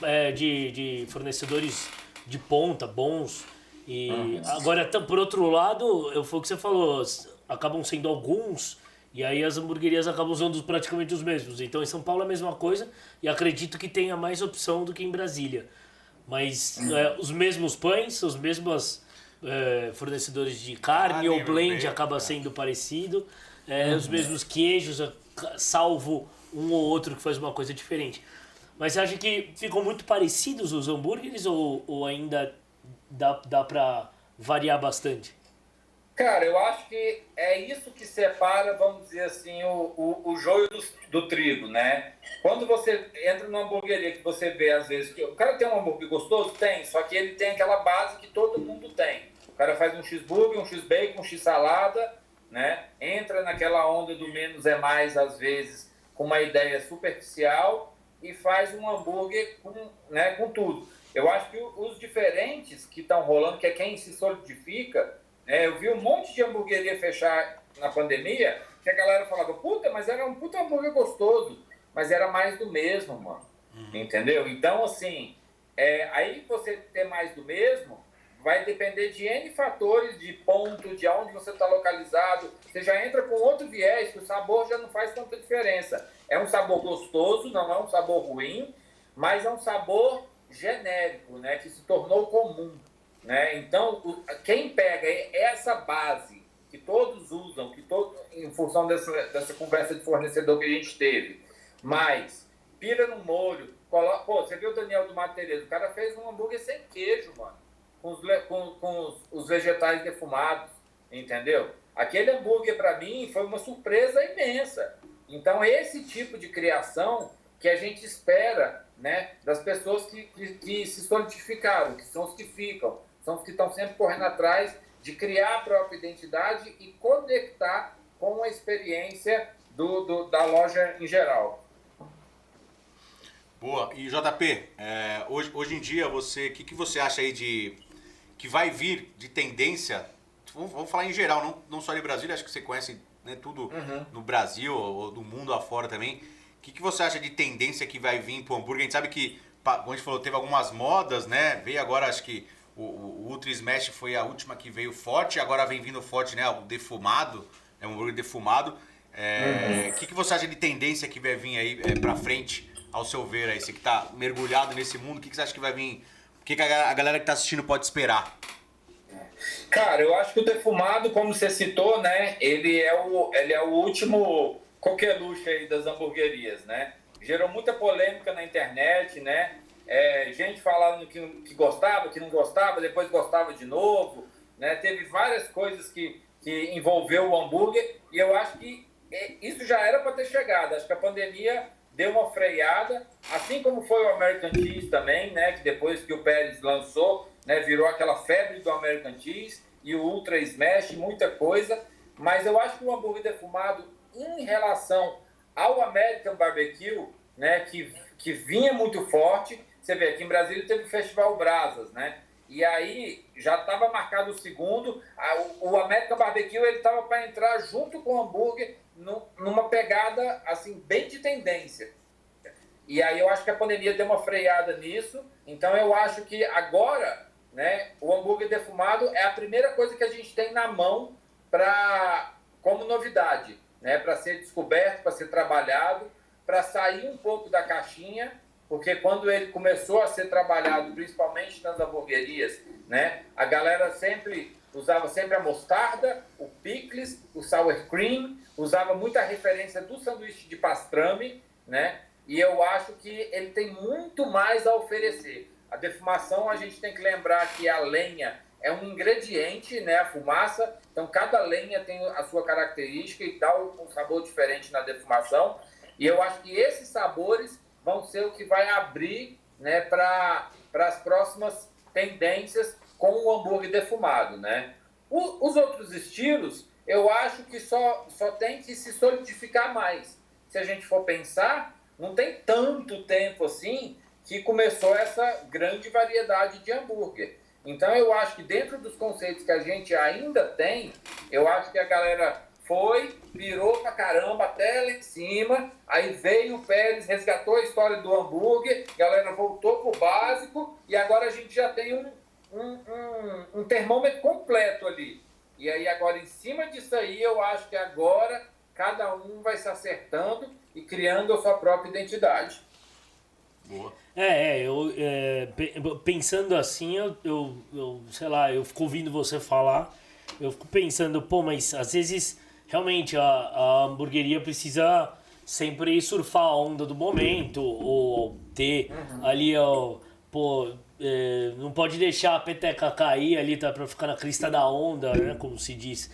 é, de, de fornecedores de ponta, bons. E uhum. agora, por outro lado, eu, foi o que você falou, acabam sendo alguns, e aí as hamburguerias acabam usando praticamente os mesmos. Então em São Paulo é a mesma coisa, e acredito que tenha mais opção do que em Brasília. Mas uhum. é, os mesmos pães, os mesmos é, fornecedores de carne, ou blend acaba sendo parecido, é, uhum. os mesmos queijos, salvo um ou outro que faz uma coisa diferente. Mas você acha que ficam muito parecidos os hambúrgueres ou, ou ainda dá, dá pra variar bastante? Cara, eu acho que é isso que separa, vamos dizer assim, o, o, o joio do, do, trigo, né? Quando você entra numa hamburgueria que você vê, às vezes, que o cara tem um hambúrguer gostoso? Tem, só que ele tem aquela base que todo mundo tem. O cara faz um cheeseburger, um x-bacon, um x-salada, né? Entra naquela onda do menos é mais, às vezes, com uma ideia superficial e faz um hambúrguer com, né, com tudo. Eu acho que os diferentes que estão rolando, que é quem se solidifica, né, eu vi um monte de hamburgueria fechar na pandemia, que a galera falava, puta, mas era um puta hambúrguer gostoso, mas era mais do mesmo, mano. Uhum. Entendeu? Então, assim, é, aí você ter mais do mesmo vai depender de N fatores, de ponto, de onde você está localizado. Você já entra com outro viés, que o sabor já não faz tanta diferença. É um sabor gostoso, não é um sabor ruim, mas é um sabor genérico, né, que se tornou comum. Né? Então, o, quem pega essa base que todos usam, que todo, em função dessa, dessa conversa de fornecedor que a gente teve, mas pira no molho, coloca, pô, você viu o Daniel do Matereza, o cara fez um hambúrguer sem queijo, mano, com os, com, com os, vegetais defumados, entendeu? Aquele hambúrguer, para mim, foi uma surpresa imensa. Então, esse tipo de criação que a gente espera né, das pessoas que, que, que, se solidificaram, que são os que ficam, são os que estão sempre correndo atrás de criar a própria identidade e conectar com a experiência do, do da loja em geral. Boa. E JP, é, hoje, hoje em dia, você, o que, que você acha aí de que vai vir de tendência? Vamos, falar em geral, não, não só de Brasília, acho que você conhece né, tudo uhum. no Brasil ou do mundo afora também. O que, que você acha de tendência que vai vir para o hambúrguer? A gente sabe que, como a gente falou, teve algumas modas, né? Veio agora, acho que o, o Ultra Smash foi a última que veio forte, agora vem vindo forte, né? O defumado, é um hambúrguer defumado. O é, uhum. que, que você acha de tendência que vai vir aí é, para frente, ao seu ver aí? Você que está mergulhado nesse mundo, o que, que você acha que vai vir? Que, que a, a galera que está assistindo pode esperar? Cara, eu acho que o defumado, como você citou, né? Ele é o, ele é o último coqueluche aí das hamburguerias, né? Gerou muita polêmica na internet, né? É, gente falando que, que gostava, que não gostava, depois gostava de novo, né? Teve várias coisas que, que envolveu o hambúrguer e eu acho que é, isso já era para ter chegado. Acho que a pandemia deu uma freada, assim como foi o American Cheese também, né? Que depois que o Pérez lançou, né? Virou aquela febre do American Cheese e o Ultra Smash, muita coisa. Mas eu acho que o hambúrguer defumado, em relação ao American Barbecue, né? Que, que vinha muito forte. Você vê, aqui em Brasília teve o Festival Brasas, né? E aí já estava marcado o segundo. O American Barbecue ele estava para entrar junto com o hambúrguer numa pegada assim bem de tendência. E aí eu acho que a pandemia deu uma freada nisso. Então eu acho que agora né? O hambúrguer defumado é a primeira coisa que a gente tem na mão para como novidade, né? Para ser descoberto, para ser trabalhado, para sair um pouco da caixinha, porque quando ele começou a ser trabalhado, principalmente nas hamburguerias, né? A galera sempre usava sempre a mostarda, o picles, o sour cream, usava muita referência do sanduíche de pastrame, né? E eu acho que ele tem muito mais a oferecer. A defumação, a gente tem que lembrar que a lenha é um ingrediente, né, a fumaça. Então, cada lenha tem a sua característica e dá um sabor diferente na defumação. E eu acho que esses sabores vão ser o que vai abrir né, para as próximas tendências com o hambúrguer defumado. Né? O, os outros estilos, eu acho que só, só tem que se solidificar mais. Se a gente for pensar, não tem tanto tempo assim que começou essa grande variedade de hambúrguer. Então eu acho que dentro dos conceitos que a gente ainda tem, eu acho que a galera foi, virou pra caramba até lá em cima. Aí veio o Pérez, resgatou a história do hambúrguer, a galera voltou pro básico e agora a gente já tem um, um, um, um termômetro completo ali. E aí agora em cima disso aí, eu acho que agora cada um vai se acertando e criando a sua própria identidade. Boa. É, é, eu, é, pensando assim, eu, eu, eu, sei lá, eu fico ouvindo você falar, eu fico pensando, pô, mas às vezes realmente a, a hamburgueria precisa sempre surfar a onda do momento, ou ter uhum. ali, ó, pô, é, não pode deixar a peteca cair ali tá, pra ficar na crista da onda, né, como se diz.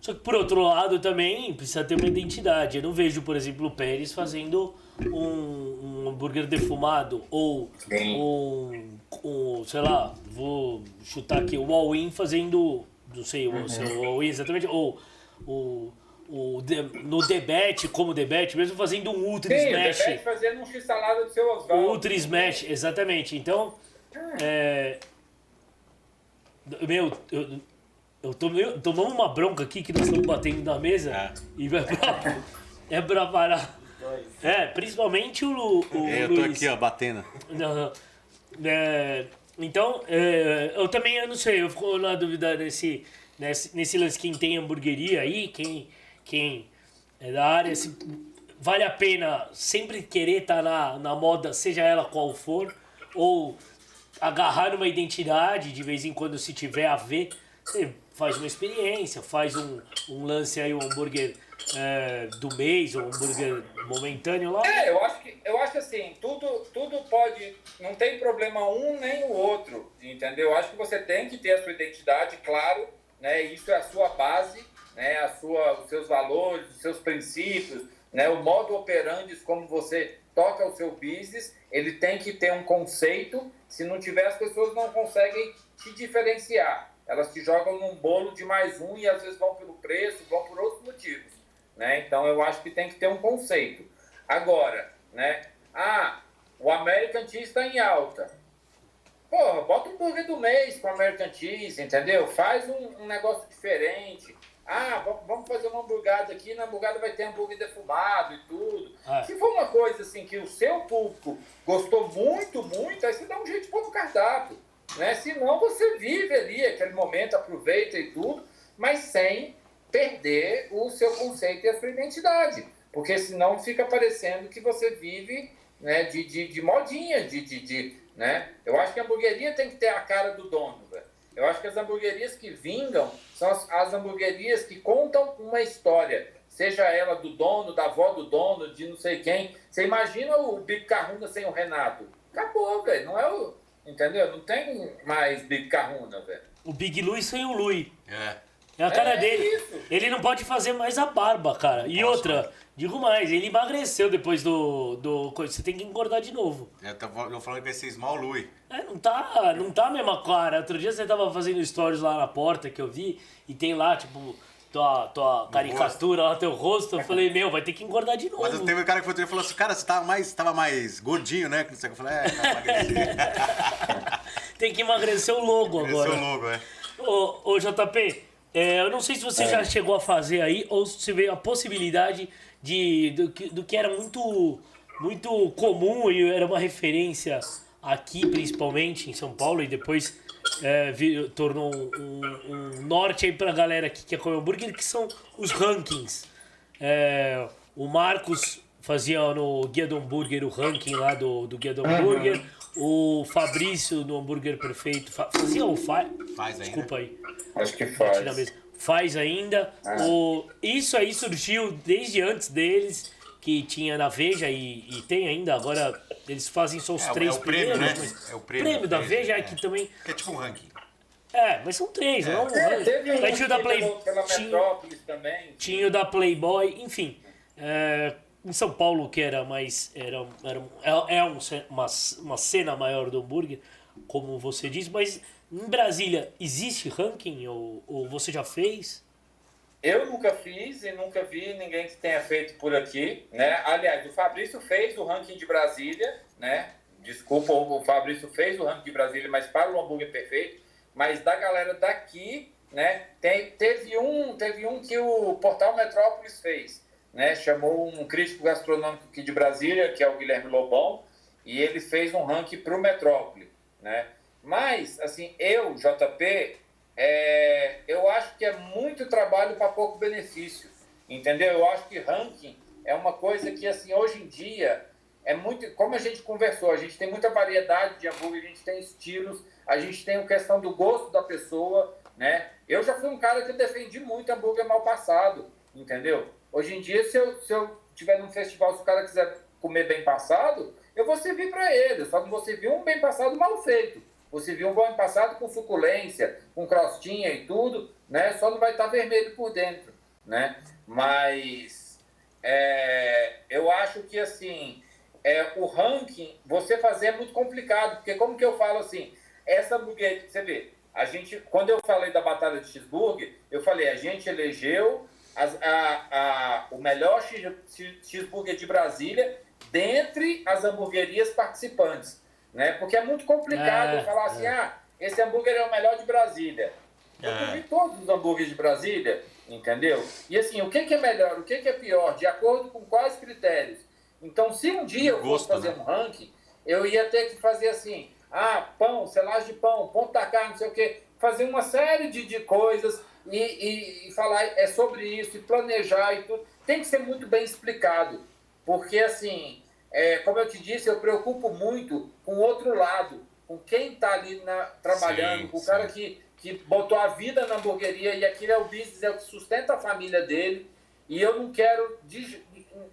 Só que por outro lado também precisa ter uma identidade. Eu não vejo, por exemplo, o Pérez fazendo um, um hambúrguer defumado ou um, um, sei lá, vou chutar aqui, o All-In fazendo, não sei, o seu All-In exatamente, ou o o de, no debate, como debate, mesmo fazendo um Ultra Sim, Smash. Sim, fazendo um x-salada do seu Oswaldo. Ultra Smash, exatamente. Então, é, meu, eu, eu tomei, tomamos uma bronca aqui que nós estamos batendo na mesa é. e é pra, <laughs> é pra parar. É, principalmente o, o é, Eu tô Luiz. aqui, ó, batendo. Não, não. É, então, é, eu também, eu não sei, eu fico na dúvida nesse, nesse, nesse lance, quem tem hamburgueria aí, quem, quem é da área, se vale a pena sempre querer estar tá na, na moda, seja ela qual for, ou agarrar numa identidade de vez em quando se tiver a ver, você faz uma experiência, faz um, um lance aí, um hambúrguer é, do mês, um hambúrguer momentâneo lá. É, eu acho que eu acho assim, tudo, tudo pode. Não tem problema um nem o outro. Entendeu? Eu acho que você tem que ter a sua identidade, claro, né? Isso é a sua base, né? A sua, os seus valores, os seus princípios, né? O modo operandi como você toca o seu business, ele tem que ter um conceito. Se não tiver, as pessoas não conseguem te diferenciar elas te jogam num bolo de mais um e às vezes vão pelo preço, vão por outros motivos. Né? Então eu acho que tem que ter um conceito. Agora, né? Ah, o American Cheese está em alta. Porra, bota um burger do mês com o American Cheese, entendeu? Faz um, um negócio diferente. Ah, vamos fazer uma hamburgada aqui, na hamburgada vai ter hambúrguer defumado e tudo. É. Se for uma coisa assim que o seu público gostou muito, muito, aí você dá um jeito de pôr no cardápio. Né? Senão você vive ali aquele momento, aproveita e tudo, mas sem perder o seu conceito e a sua identidade. Porque senão fica parecendo que você vive né, de, de, de modinha, de, de, de, né? Eu acho que a hamburgueria tem que ter a cara do dono, velho. Eu acho que as hamburguerias que vingam são as, as hamburguerias que contam uma história. Seja ela do dono, da avó do dono, de não sei quem. Você imagina o Big Carruna sem o Renato? Acabou, velho. Não é o Entendeu? Não tem mais Big Carruna, velho. O Big Louie sem o Louie. É. É a cara é dele. Isso. Ele não pode fazer mais a barba, cara. E Nossa, outra, digo mais, ele emagreceu depois do, do. Você tem que engordar de novo. Eu, tô, eu falando que vai ser Small Louie. É, não tá, não tá a mesma cara. Outro dia você tava fazendo stories lá na porta que eu vi e tem lá, tipo, tua, tua caricatura lá, teu rosto. Eu falei, meu, vai ter que engordar de novo. Mas teve um cara que foi e falou assim, cara, você tava mais, tava mais gordinho, né? Eu falei, é, tá <laughs> Tem que emagrecer o logo agora. Emagrecer o logo, é. Ô, ô JP, é, eu não sei se você é. já chegou a fazer aí ou se veio a possibilidade de, do, do que era muito, muito comum e era uma referência aqui, principalmente em São Paulo, e depois é, vir, tornou um, um, norte aí pra galera que quer comer hambúrguer, que são os rankings. É, o Marcos fazia no Guia do Hambúrguer o ranking lá do, do Guia do Hambúrguer. Uhum. O Fabrício no Hambúrguer Perfeito fazia ou faz? Faz ainda. Desculpa aí. Acho que faz. Faz ainda. Ah. O, isso aí surgiu desde antes deles que tinha na Veja e, e tem ainda, agora eles fazem só os é, três é o prêmio, primeiros. Né? É o prêmio, prêmio da Veja é. que também. Que é tipo um ranking. É, mas são três, é. não é, teve um tinha o da Play... pela Metrópolis também. Tinha o da Playboy, enfim. É, em São Paulo, que era mais. Era, era, é, é um, uma, uma cena maior do hambúrguer, como você disse, mas em Brasília existe ranking ou, ou você já fez? Eu nunca fiz e nunca vi ninguém que tenha feito por aqui, né? Aliás, o Fabrício fez o ranking de Brasília, né? Desculpa, o Fabrício fez o ranking de Brasília, mas para o hambúrguer perfeito. Mas da galera daqui, né? Tem, teve, um, teve um que o Portal Metrópolis fez, né? Chamou um crítico gastronômico aqui de Brasília, que é o Guilherme Lobão, e ele fez um ranking para o Metrópole, né? Mas, assim, eu, JP, é, eu acho que é muito trabalho para pouco benefício, entendeu? Eu acho que ranking é uma coisa que, assim, hoje em dia é muito, como a gente conversou, a gente tem muita variedade de hambúrguer, a gente tem estilos, a gente tem a questão do gosto da pessoa, né? Eu já fui um cara que defendi muito hambúrguer mal passado, entendeu? Hoje em dia, se eu, se eu tiver num festival, se o cara quiser comer bem passado, eu vou servir para ele, só que vou servir um bem passado mal feito. Vou servir um bem passado com suculência, com crostinha e tudo, né? Só não vai estar tá vermelho por dentro, né? Mas é, eu acho que, assim, é, o ranking, você fazer é muito complicado, porque como que eu falo assim, essa hamburgueria, você vê, a gente, quando eu falei da Batalha de Cheeseburger, eu falei, a gente elegeu as, a, a, o melhor cheeseburger de Brasília dentre as hamburguerias participantes, né? Porque é muito complicado é, falar assim, é. ah, esse hambúrguer é o melhor de Brasília. Eu é. comi todos os hambúrgueres de Brasília, entendeu? E assim, o que, que é melhor, o que, que é pior, de acordo com quais critérios? Então, se um dia eu fosse fazer né? um ranking, eu ia ter que fazer assim, ah, pão, selagem de pão, ponto da carne, não sei o quê, fazer uma série de, de coisas e, e, e, falar é sobre isso, e planejar e tudo. Tem que ser muito bem explicado, porque assim, é, como eu te disse, eu preocupo muito com o outro lado, com quem está ali na, trabalhando, sim, com o cara que, que botou a vida na hamburgueria e aquilo é o business, é o que sustenta a família dele. E eu não quero, de,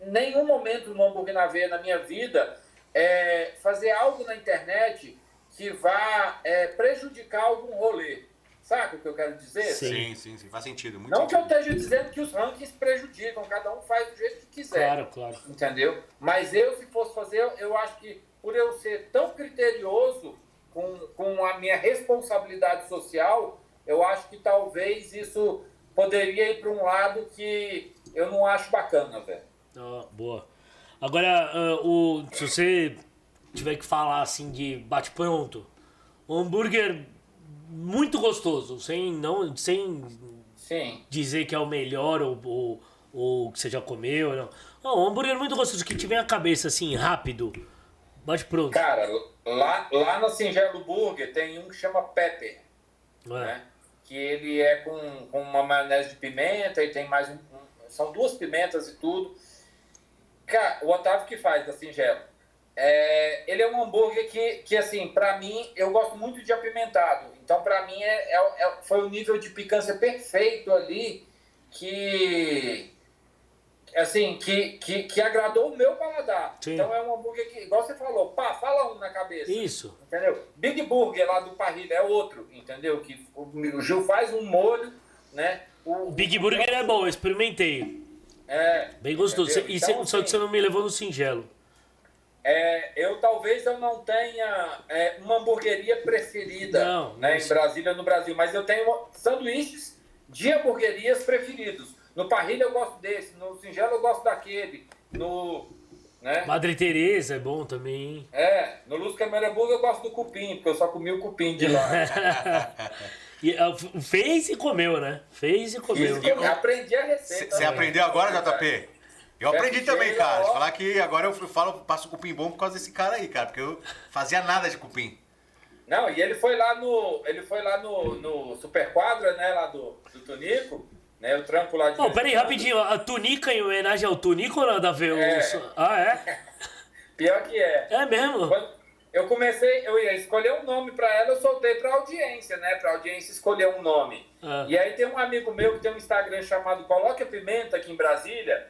nenhum momento no hambúrguer na veia na minha vida é, fazer algo na internet que vá é, prejudicar algum rolê. Sabe o que eu quero dizer? Sim, sim, sim. Faz sentido. Muito não sentido. que eu esteja dizendo que os rankings prejudicam, cada um faz do jeito que quiser. Claro, claro. Entendeu? Mas eu, se fosse fazer, eu acho que por eu ser tão criterioso com, com a minha responsabilidade social, eu acho que talvez isso poderia ir para um lado que eu não acho bacana, velho. Oh, boa. Agora, uh, o, se você tiver que falar assim de bate-pronto, hambúrguer muito gostoso, sem, não, sem Sim. dizer que é o melhor ou, ou, ou que você já comeu. Não. não, um hambúrguer muito gostoso, que tiver a cabeça assim, rápido, bate pronto. Cara, lá, lá no Singelo Burger tem um que chama Pepper, é. né? Que ele é com, com uma maionese de pimenta e tem mais um, um são duas pimentas e tudo. Cara, o Otávio que faz da Singelo. É, ele é um hambúrguer que, que assim, para mim, eu gosto muito de apimentado. Então, para mim, é, é, é, foi o nível de picância perfeito ali que, assim, que, que, que agradou o meu paladar. Sim. Então, é um hambúrguer que, igual você falou, pá, fala um na cabeça. Isso. Entendeu? Big Burger lá do Parrilha é outro, entendeu? Que o Gil faz um molho, né? O, Big Burger é bom, eu experimentei. É. Bem gostoso. E então, só que você não me levou no singelo. É, eu talvez eu não tenha é, uma hamburgueria preferida não, né, em Brasília, no Brasil, mas eu tenho sanduíches de hamburguerias preferidos. No Parrilha eu gosto desse, no Singelo eu gosto daquele, no... Né? Madre Teresa é bom também. É, no Luz Cameraburgo eu gosto do cupim, porque eu só comi o cupim de lá. <laughs> E, uh, fez e comeu, né? Fez e comeu. Eu aprendi a receita. Você aprendeu agora, JP? Eu aprendi também, cara. Falar que agora eu falo, passo cupim bom por causa desse cara aí, cara. Porque eu fazia nada de cupim. Não, e ele foi lá no. Ele foi lá no, no Super Quadra, né? Lá do, do Tunico. Né, o trampo lá de. Pô, peraí, rapidinho. A tunica em homenagem ao Tunico ou nada a ver? É. Ah, é? <laughs> Pior que é. É mesmo? Quando, eu comecei, eu ia escolher um nome para ela, eu soltei para audiência, né? Para audiência escolher um nome. Ah. E aí tem um amigo meu que tem um Instagram chamado Coloque a Pimenta aqui em Brasília,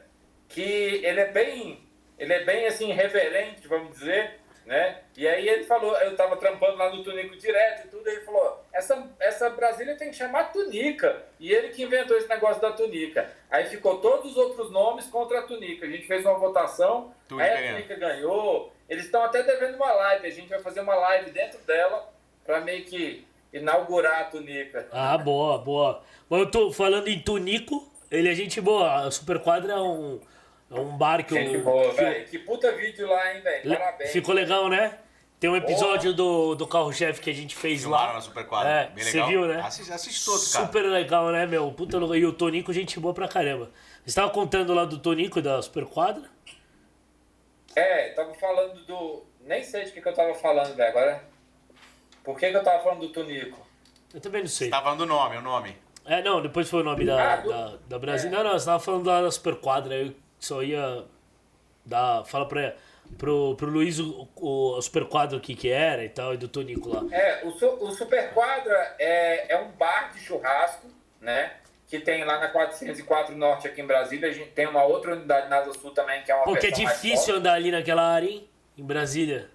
que ele é bem, ele é bem assim reverente, vamos dizer, né? E aí ele falou, eu tava trampando lá no Tunico direto e tudo, ele falou, essa, essa Brasília tem que chamar Tunica. E ele que inventou esse negócio da Tunica. Aí ficou todos os outros nomes contra a Tunica. A gente fez uma votação, Tunica aí a Tunica ganhou eles estão até devendo uma live. A gente vai fazer uma live dentro dela para meio que inaugurar a Tunica. Ah, boa, boa. Mas eu tô falando em Tunico, ele é gente boa. A Super Quadra é um, é um bar que gente eu. Boa, que, que puta vídeo lá, hein, velho? Parabéns. Ficou legal, né? Tem um episódio do, do carro-chefe que a gente fez Filmaram lá. na Super Quadra. É, Bem você legal. viu, né? Assiste, assiste todos, cara. Super legal, né, meu? Puta, lugar. e o Tonico, gente boa pra caramba. Você estava contando lá do Tonico e da Super Quadra? É, tava falando do. Nem sei de que, que eu tava falando, velho. Agora. Por que, que eu tava falando do Tunico? Eu também não sei. Você tá falando o nome, o nome. É, não, depois foi o nome da, Ah, do- da, da Brasil. é. Não, não, você tava falando lá da Super Quadra. Eu só ia dar. Fala pra, pro, pro Luiz o, o, a Super Quadra o que era e tal, e do Tonico lá. É, o, o Super Quadra é, é um bar de churrasco, né? Que tem lá na 404 Norte aqui em Brasília. A gente tem uma outra unidade na Asa Sul também, que é uma Pô, que é difícil andar ali naquela área, hein? Em Brasília.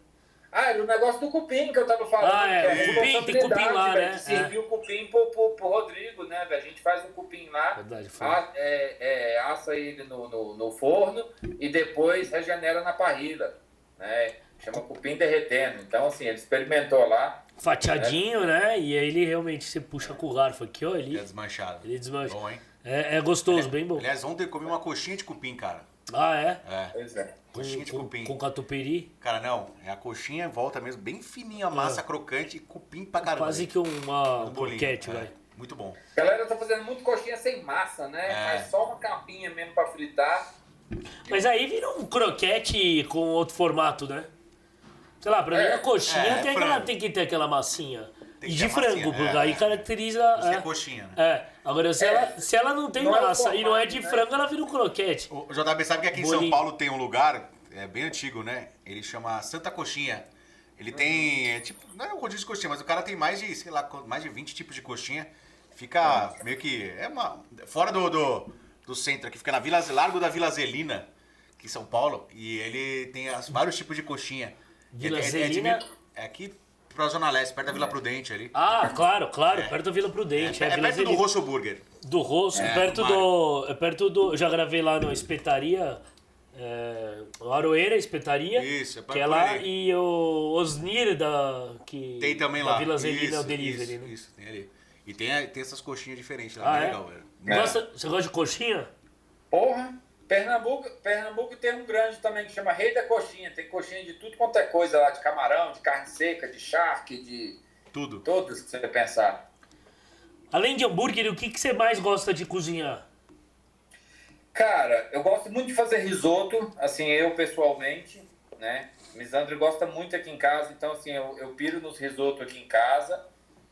Ah, era o negócio do cupim que eu tava falando. Ah, é, que o cupim, tem cupim lá, né? De servir o cupim pro, pro, pro Rodrigo, né, velho? A gente faz um cupim lá, Verdade, a- é, é, assa ele no, no, no forno e depois regenera na parrilha, né? Chama cupim derretendo. Então, assim, ele experimentou lá. Fatiadinho, né? E aí ele realmente você puxa com o garfo aqui, ó. Ele, É desmanchado. ele desmancha. Bom, hein? É, é gostoso, bem bom. Aliás, ontem eu comi uma coxinha de cupim, cara. Ah, é? É. Pois é. Coxinha de com, cupim. com catupiry. Cara, não. É a coxinha em volta mesmo, bem fininha, a massa crocante e cupim pra caramba. É. Quase que uma Um bolinho. croquete, é. vai. Muito bom. A galera tá fazendo muito coxinha sem massa, né? É. Mas só uma capinha mesmo pra fritar. Mas aí vira um croquete com outro formato, né? Sei lá, pra mim É. a coxinha É, tem, aquela, tem que ter aquela massinha. E que de frango, porque é, aí é. caracteriza. Isso é É, coxinha, né? é. Agora, se, É. ela, se ela não tem Não é o massa e não é de né? frango, ela vira um croquete. O JB sabe que aqui em Bolinho. São Paulo tem um lugar, é bem antigo, né? Ele chama Santa Coxinha. Ele tem, é, tipo, não é um rodízio de coxinha, mas o cara tem mais de, sei lá, mais de 20 tipos de coxinha. Fica meio que, é uma, fora do, do, do centro aqui, fica na Vila, Largo da Vila Zelina, aqui em São Paulo. E ele tem as- vários tipos de coxinha. Vila é, é, Zelina? É, de, é aqui pra Zona Leste, perto da Vila Prudente ali. Ah, claro, claro, É. perto da Vila Prudente. é, É, é Vila perto do. Rosso Burger. Do Rosso, É, perto do. É perto do. Já gravei lá no Espetaria. É, Aroeira, Espetaria. Isso, é Que é lá. ali. E o Osnir da. Que, Tem também da lá. Vila Zelina é o Isso, delivery, isso, né? Isso, tem ali. E tem, tem essas coxinhas diferentes lá, Ah, é? legal, velho. Gosta, você gosta de coxinha? Porra! Pernambuco, Pernambuco tem um grande também que chama Rei da Coxinha. Tem coxinha de tudo quanto é coisa lá, de camarão, de carne seca, de charque, de Tudo. todos que você pensar. Além de hambúrguer, o que, que você mais gosta de cozinhar? Cara, eu gosto muito de fazer risoto, assim, eu pessoalmente, né? Misandro gosta muito aqui em casa, então assim, eu, eu piro nos risotos aqui em casa,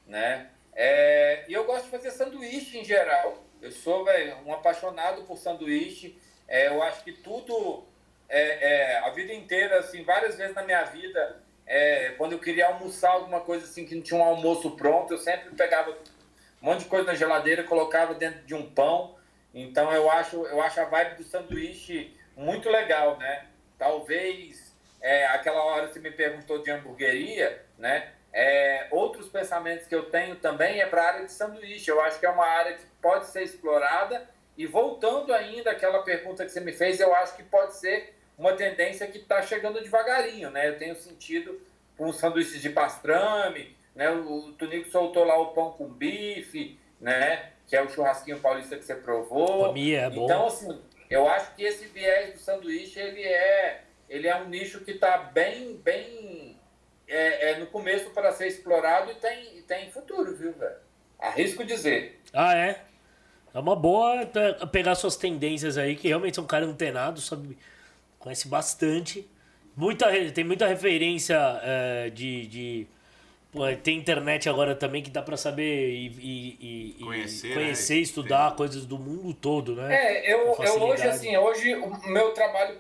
né? É, e eu gosto de fazer sanduíche em geral. Eu sou, velho, um apaixonado por sanduíche. É, eu acho que tudo, é, é, a vida inteira, assim, várias vezes na minha vida, é, quando eu queria almoçar alguma coisa assim que não tinha um almoço pronto, eu sempre pegava um monte de coisa na geladeira, colocava dentro de um pão. Então eu acho, eu acho a vibe do sanduíche muito legal, né? Talvez é, aquela hora você me perguntou de hamburgueria, né? É, outros pensamentos que eu tenho também é para a área de sanduíche. Eu acho que é uma área que pode ser explorada. E voltando ainda àquela pergunta que você me fez, eu acho que pode ser uma tendência que está chegando devagarinho, né? Eu tenho sentido com os sanduíches de pastrame, né? O, o Tunico soltou lá o pão com bife, né? Que é o churrasquinho paulista que você provou. Comi, é bom. Então, assim, eu acho que esse viés do sanduíche, ele é, ele é um nicho que está bem, bem é, é no começo para ser explorado e tem, e tem futuro, viu, velho? Arrisco dizer. Ah, é? É uma boa pegar suas tendências aí, que realmente são um cara antenado, sabe? Conhece bastante. Muita, tem muita referência é, de. de pô, tem internet agora também que dá pra saber e, e- e- e Conhecer, né? conhecer Tem. estudar coisas do mundo todo, né? É, eu, eu hoje, assim, hoje o meu trabalho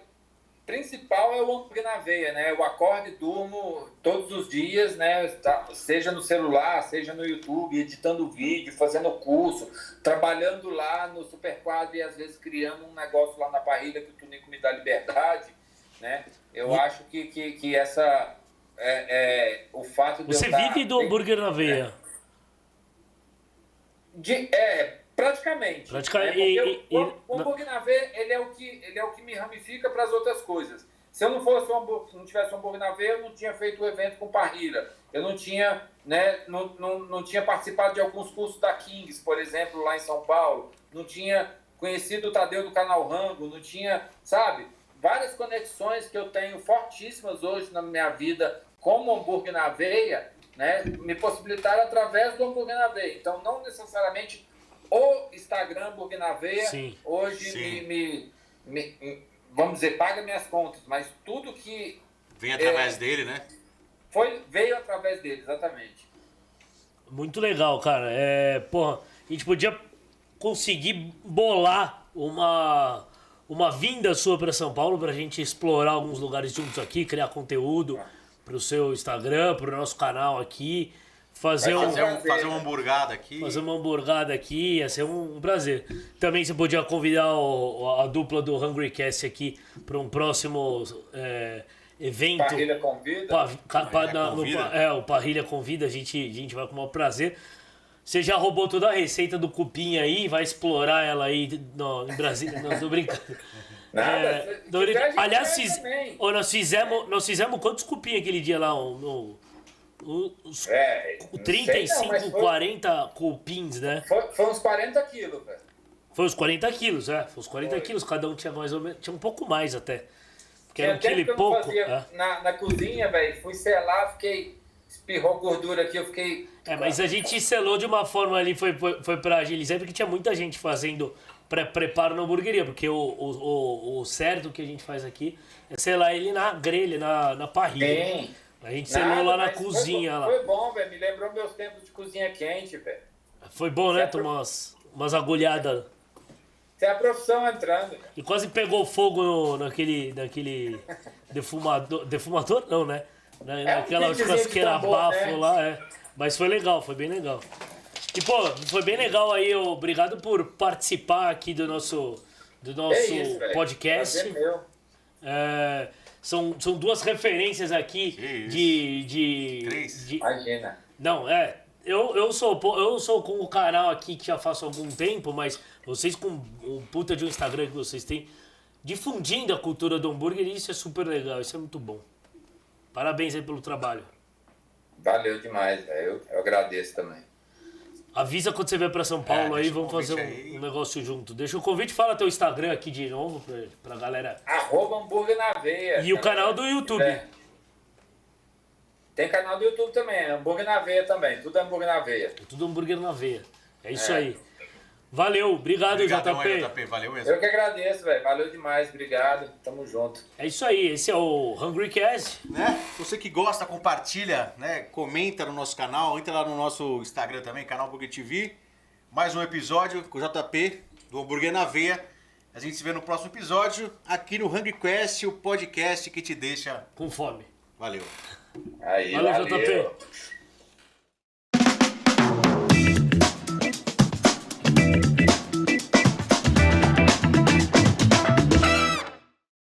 principal é o hambúrguer na veia, né? Eu acordo e durmo todos os dias, né? Tá- Seja no celular, seja no YouTube, editando vídeo, fazendo curso, trabalhando lá no Superquadro e às vezes criando um negócio lá na parrilha que o Tunico me dá liberdade, né? Eu E- acho que, que, que essa... É, é, o fato de Você tá- vive do hambúrguer na veia. De, é, praticamente. Praticamente, né? e- e- o, o hambúrguer na veia, ele é o que, ele é o que me ramifica para as outras coisas. Se eu não fosse um não tivesse um hambúrguer na veia, eu não tinha feito o evento com parrilha. Eu não tinha, né, não, não, não tinha participado de alguns cursos da Kings, por exemplo, lá em São Paulo. Não tinha conhecido o Tadeu do canal Rango, não tinha, sabe? Várias conexões que eu tenho fortíssimas hoje na minha vida como hambúrguer na veia, né, me possibilitaram através do hambúrguer na veia. Então, não necessariamente o Instagram hambúrguer na veia Sim. hoje Sim. Me, me, me- vamos dizer, paga minhas contas, mas tudo que Vem através dele, né? foi veio através dele, exatamente. Muito legal, cara. É, porra, a gente podia conseguir bolar uma, uma vinda sua para São Paulo pra gente explorar alguns lugares juntos aqui, criar conteúdo pro seu Instagram, pro nosso canal aqui, fazer um, Fazer, um, fazer uma hamburgada aqui. fazer uma hamburgada aqui, ia ser um, um prazer. Também você podia convidar o- a dupla do Hungry Cast aqui para um próximo é, evento. Parrilha convida. Pa- ca- Parrilha na- no convida. pa- é, o Parrilha convida, a gente, a gente vai com o maior prazer. Você já roubou toda a receita do cupim aí, vai explorar ela aí no, em Brasília. Não, tô brincando. <laughs> Nada, É, se gente Aliás, fiz- nós, fizemos, nós fizemos quantos cupim aquele dia lá? No- uns É, não sei 35, não, foi, 40 cupins, né? Foi, foi uns 40 quilos, velho. Foi uns 40 quilos, é. Foi uns 40 Foi. quilos, cada um tinha mais ou menos. Tinha um pouco mais até. Porque era um quilo e pouco. fazia é. na, na cozinha, velho. Fui selar, fiquei. Espirrou gordura aqui, eu fiquei. É, mas a gente selou de uma forma ali, foi, foi, foi pra agilizar, porque tinha muita gente fazendo pré preparo na hamburgueria, porque o, o, o, o certo que a gente faz aqui é selar ele na grelha, na, na parrilha. Bem. A gente selou lá na foi cozinha. bom- lá. Foi bom, velho. Me lembrou meus tempos de cozinha quente, velho. Foi bom, né? Certo. Tomar umas, umas agulhadas. Tem a profissão entrando. E quase pegou fogo no, naquele, naquele <laughs> defumador. Defumador não, né? Na, um naquela kitzinho de churrasqueira a tambor, bafo né? lá, é. Mas foi legal, foi bem legal. E, pô, foi bem legal aí, obrigado por participar aqui do nosso, do nosso É isso, podcast. Prazer meu. É, são, são duas referências aqui de, de, Três. de- Imagina. Não, é. Eu, eu, sou, eu sou com o canal aqui que já faço algum tempo, mas vocês com o puta de um Instagram que vocês têm, difundindo a cultura do hambúrguer, isso é super legal, isso é muito bom. Parabéns aí pelo trabalho. Valeu demais, velho. Eu, eu agradeço também. Avisa quando você vier pra São Paulo É, aí, vamos fazer um, aí. um negócio junto. Deixa o convite, fala teu Instagram aqui de novo pra, pra galera. Arroba hambúrguer na veia. E o cara. canal do YouTube. É. Tem canal do YouTube também, hambúrguer na veia também. Tudo hambúrguer na veia. Tudo hambúrguer na veia. É isso É. aí. Valeu, obrigado, Obrigadão JP. aí, JP. Valeu mesmo. Eu que agradeço, velho. Valeu demais. Obrigado. Tamo junto. É isso aí, esse é o Hungry Cast. né? Você que gosta, compartilha, né? Comenta no nosso canal, entra lá no nosso Instagram também, canal Hambúrguer TV. Mais um episódio com o JP do Hambúrguer na Veia. A gente se vê no próximo episódio aqui no Hungry Quest, o podcast que te deixa. Com fome. Valeu. Aí, Valeu, valeu. JP.